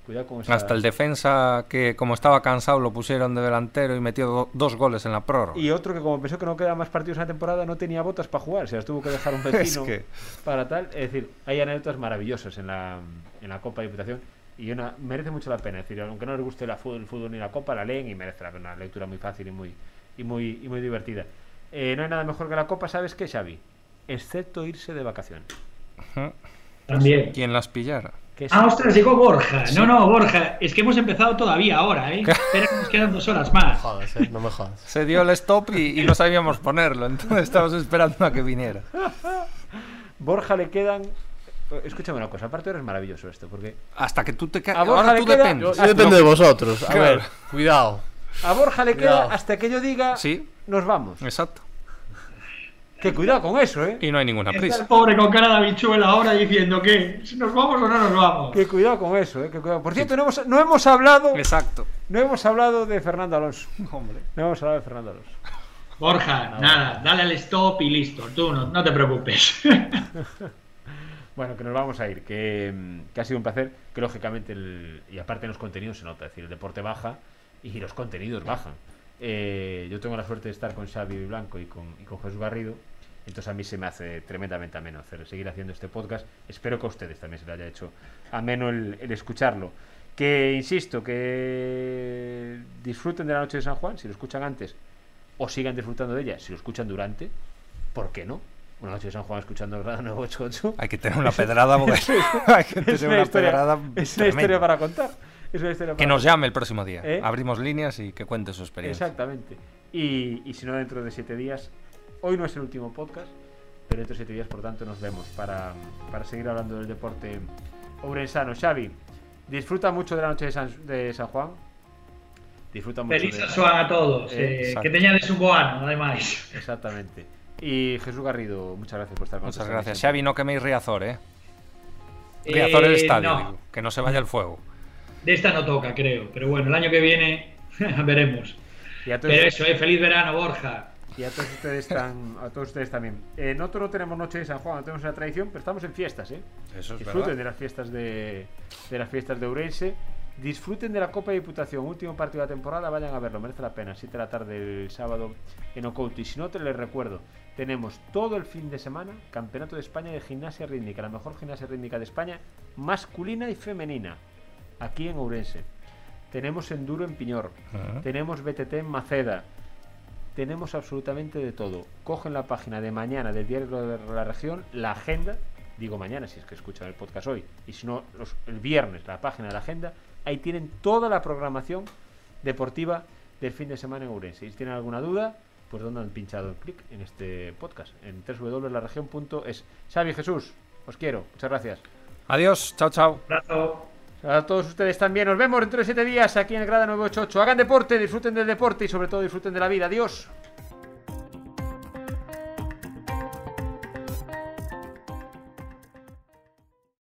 Cuidado con esa... Hasta el defensa que, como estaba cansado, lo pusieron de delantero y metió do- dos goles en la prórroga. Y otro que como pensó que no quedaban más partidos en la temporada no tenía botas para jugar, se las tuvo que dejar un [laughs] Es vecino que- para tal. Es decir, hay anécdotas maravillosas en la, en la Copa de Diputación y una, merece mucho la pena. Es decir, aunque no les guste la fútbol, el fútbol ni la Copa, la leen y merece la pena. Una lectura muy fácil y muy, y muy, y muy divertida. Eh, no hay nada mejor que la Copa, ¿sabes qué, Xavi? Excepto irse de vacaciones. También. ¿Quién las pillara? Es- Ah, ostras, llegó Borja. No, no, Borja. Es que hemos empezado todavía ahora, ¿eh? [laughs] Espera que nos quedan dos horas más. Jodas, eh, no me jodas. Se dio el stop y, y no sabíamos ponerlo, entonces estábamos esperando a que viniera. Borja le quedan... Escúchame una cosa, aparte ahora es maravilloso esto, porque Hasta que tú te A ca- Borja Ahora le tú queda- dependes. Yo depende de vosotros. A Claro. ver, cuidado. a Borja le queda hasta que yo diga Sí, nos vamos. exacto. Que cuidado con eso, ¿eh? Y no hay ninguna Está el prisa. pobre con cara de habichuela ahora diciendo que si nos vamos o no nos vamos. Que cuidado con eso, ¿eh? Que cuidado. Por cierto, no hemos, no hemos hablado Exacto. no hemos hablado de Fernando Alonso. [laughs] Hombre. No hemos hablado de Fernando Alonso. Borja, nada, dale al stop y listo. Tú no, no te preocupes. [laughs] [laughs] Bueno, que nos vamos a ir, que, mm, que ha sido un placer, que lógicamente, el- y aparte en los contenidos se nota, es decir, el deporte baja y los contenidos bajan. Eh, yo tengo la suerte de estar con Xavi Blanco y con, y con Jesús Garrido, entonces a mí se me hace tremendamente ameno hacer, seguir haciendo este podcast. Espero que a ustedes también se le haya hecho ameno el, el escucharlo. Que, insisto, que disfruten de la noche de San Juan, si lo escuchan antes, o sigan disfrutando de ella, si lo escuchan durante, ¿por qué no? Una noche de San Juan escuchando grado 988. Hay que tener una pedrada, porque [laughs] [laughs] hay que tener Es una, una, historia, pedrada. es una historia para contar. Es una historia Que para nos llame el próximo día. ¿Eh? Abrimos líneas y que cuente su experiencia. Exactamente. Y, y si no, dentro de siete días. Hoy no es el último podcast, pero dentro de siete días, por tanto, nos vemos para, para seguir hablando del deporte ourensano. Xavi, disfruta mucho de la noche de San, de San Juan. Disfruta mucho Feliz de... San Juan a todos. Eh, eh, que teñades un bo ano, además. Exactamente. Y Jesús Garrido, muchas gracias por estar con Muchas nosotros. gracias. Xavi, no queméis Riazor, ¿eh? Riazor el Eh, estadio, no, digo, que no se vaya el fuego. de esta no toca, creo. Pero bueno, el año que viene [laughs] veremos. Y a todos, Pero eso, eh, feliz verano, Borja. Y a todos ustedes, tan, a todos ustedes también. Eh, nosotros no tenemos noche de San Juan, no tenemos una tradición, pero estamos en fiestas, ¿eh? Eso es Disfruten verdad. de las fiestas de, de las fiestas de Ourense. Disfruten de la Copa de Diputación, último partido de la temporada, vayan a verlo, merece la pena. 7 de la tarde el sábado en Ocouto. Y si no, te les recuerdo, tenemos todo el fin de semana Campeonato de España de Gimnasia Rítmica, la mejor gimnasia rítmica de España, masculina y femenina, aquí en Ourense. Tenemos enduro en Piñor, tenemos BTT en Maceda, tenemos absolutamente de todo. Cogen la página de mañana del diario de la región, la agenda, digo mañana si es que escuchan el podcast hoy, y si no, los- el viernes, la página de la agenda, ahí tienen toda la programación deportiva del fin de semana en Ourense. Y si tienen alguna duda, pues donde han pinchado el clic en este podcast, en www.laregion.es. Xavi Jesús, os quiero, muchas gracias. Adiós, chao, chao. Abrazo. A todos ustedes también. Nos vemos dentro de siete días aquí en el Grada 988. Hagan deporte, disfruten del deporte y sobre todo disfruten de la vida. Adiós.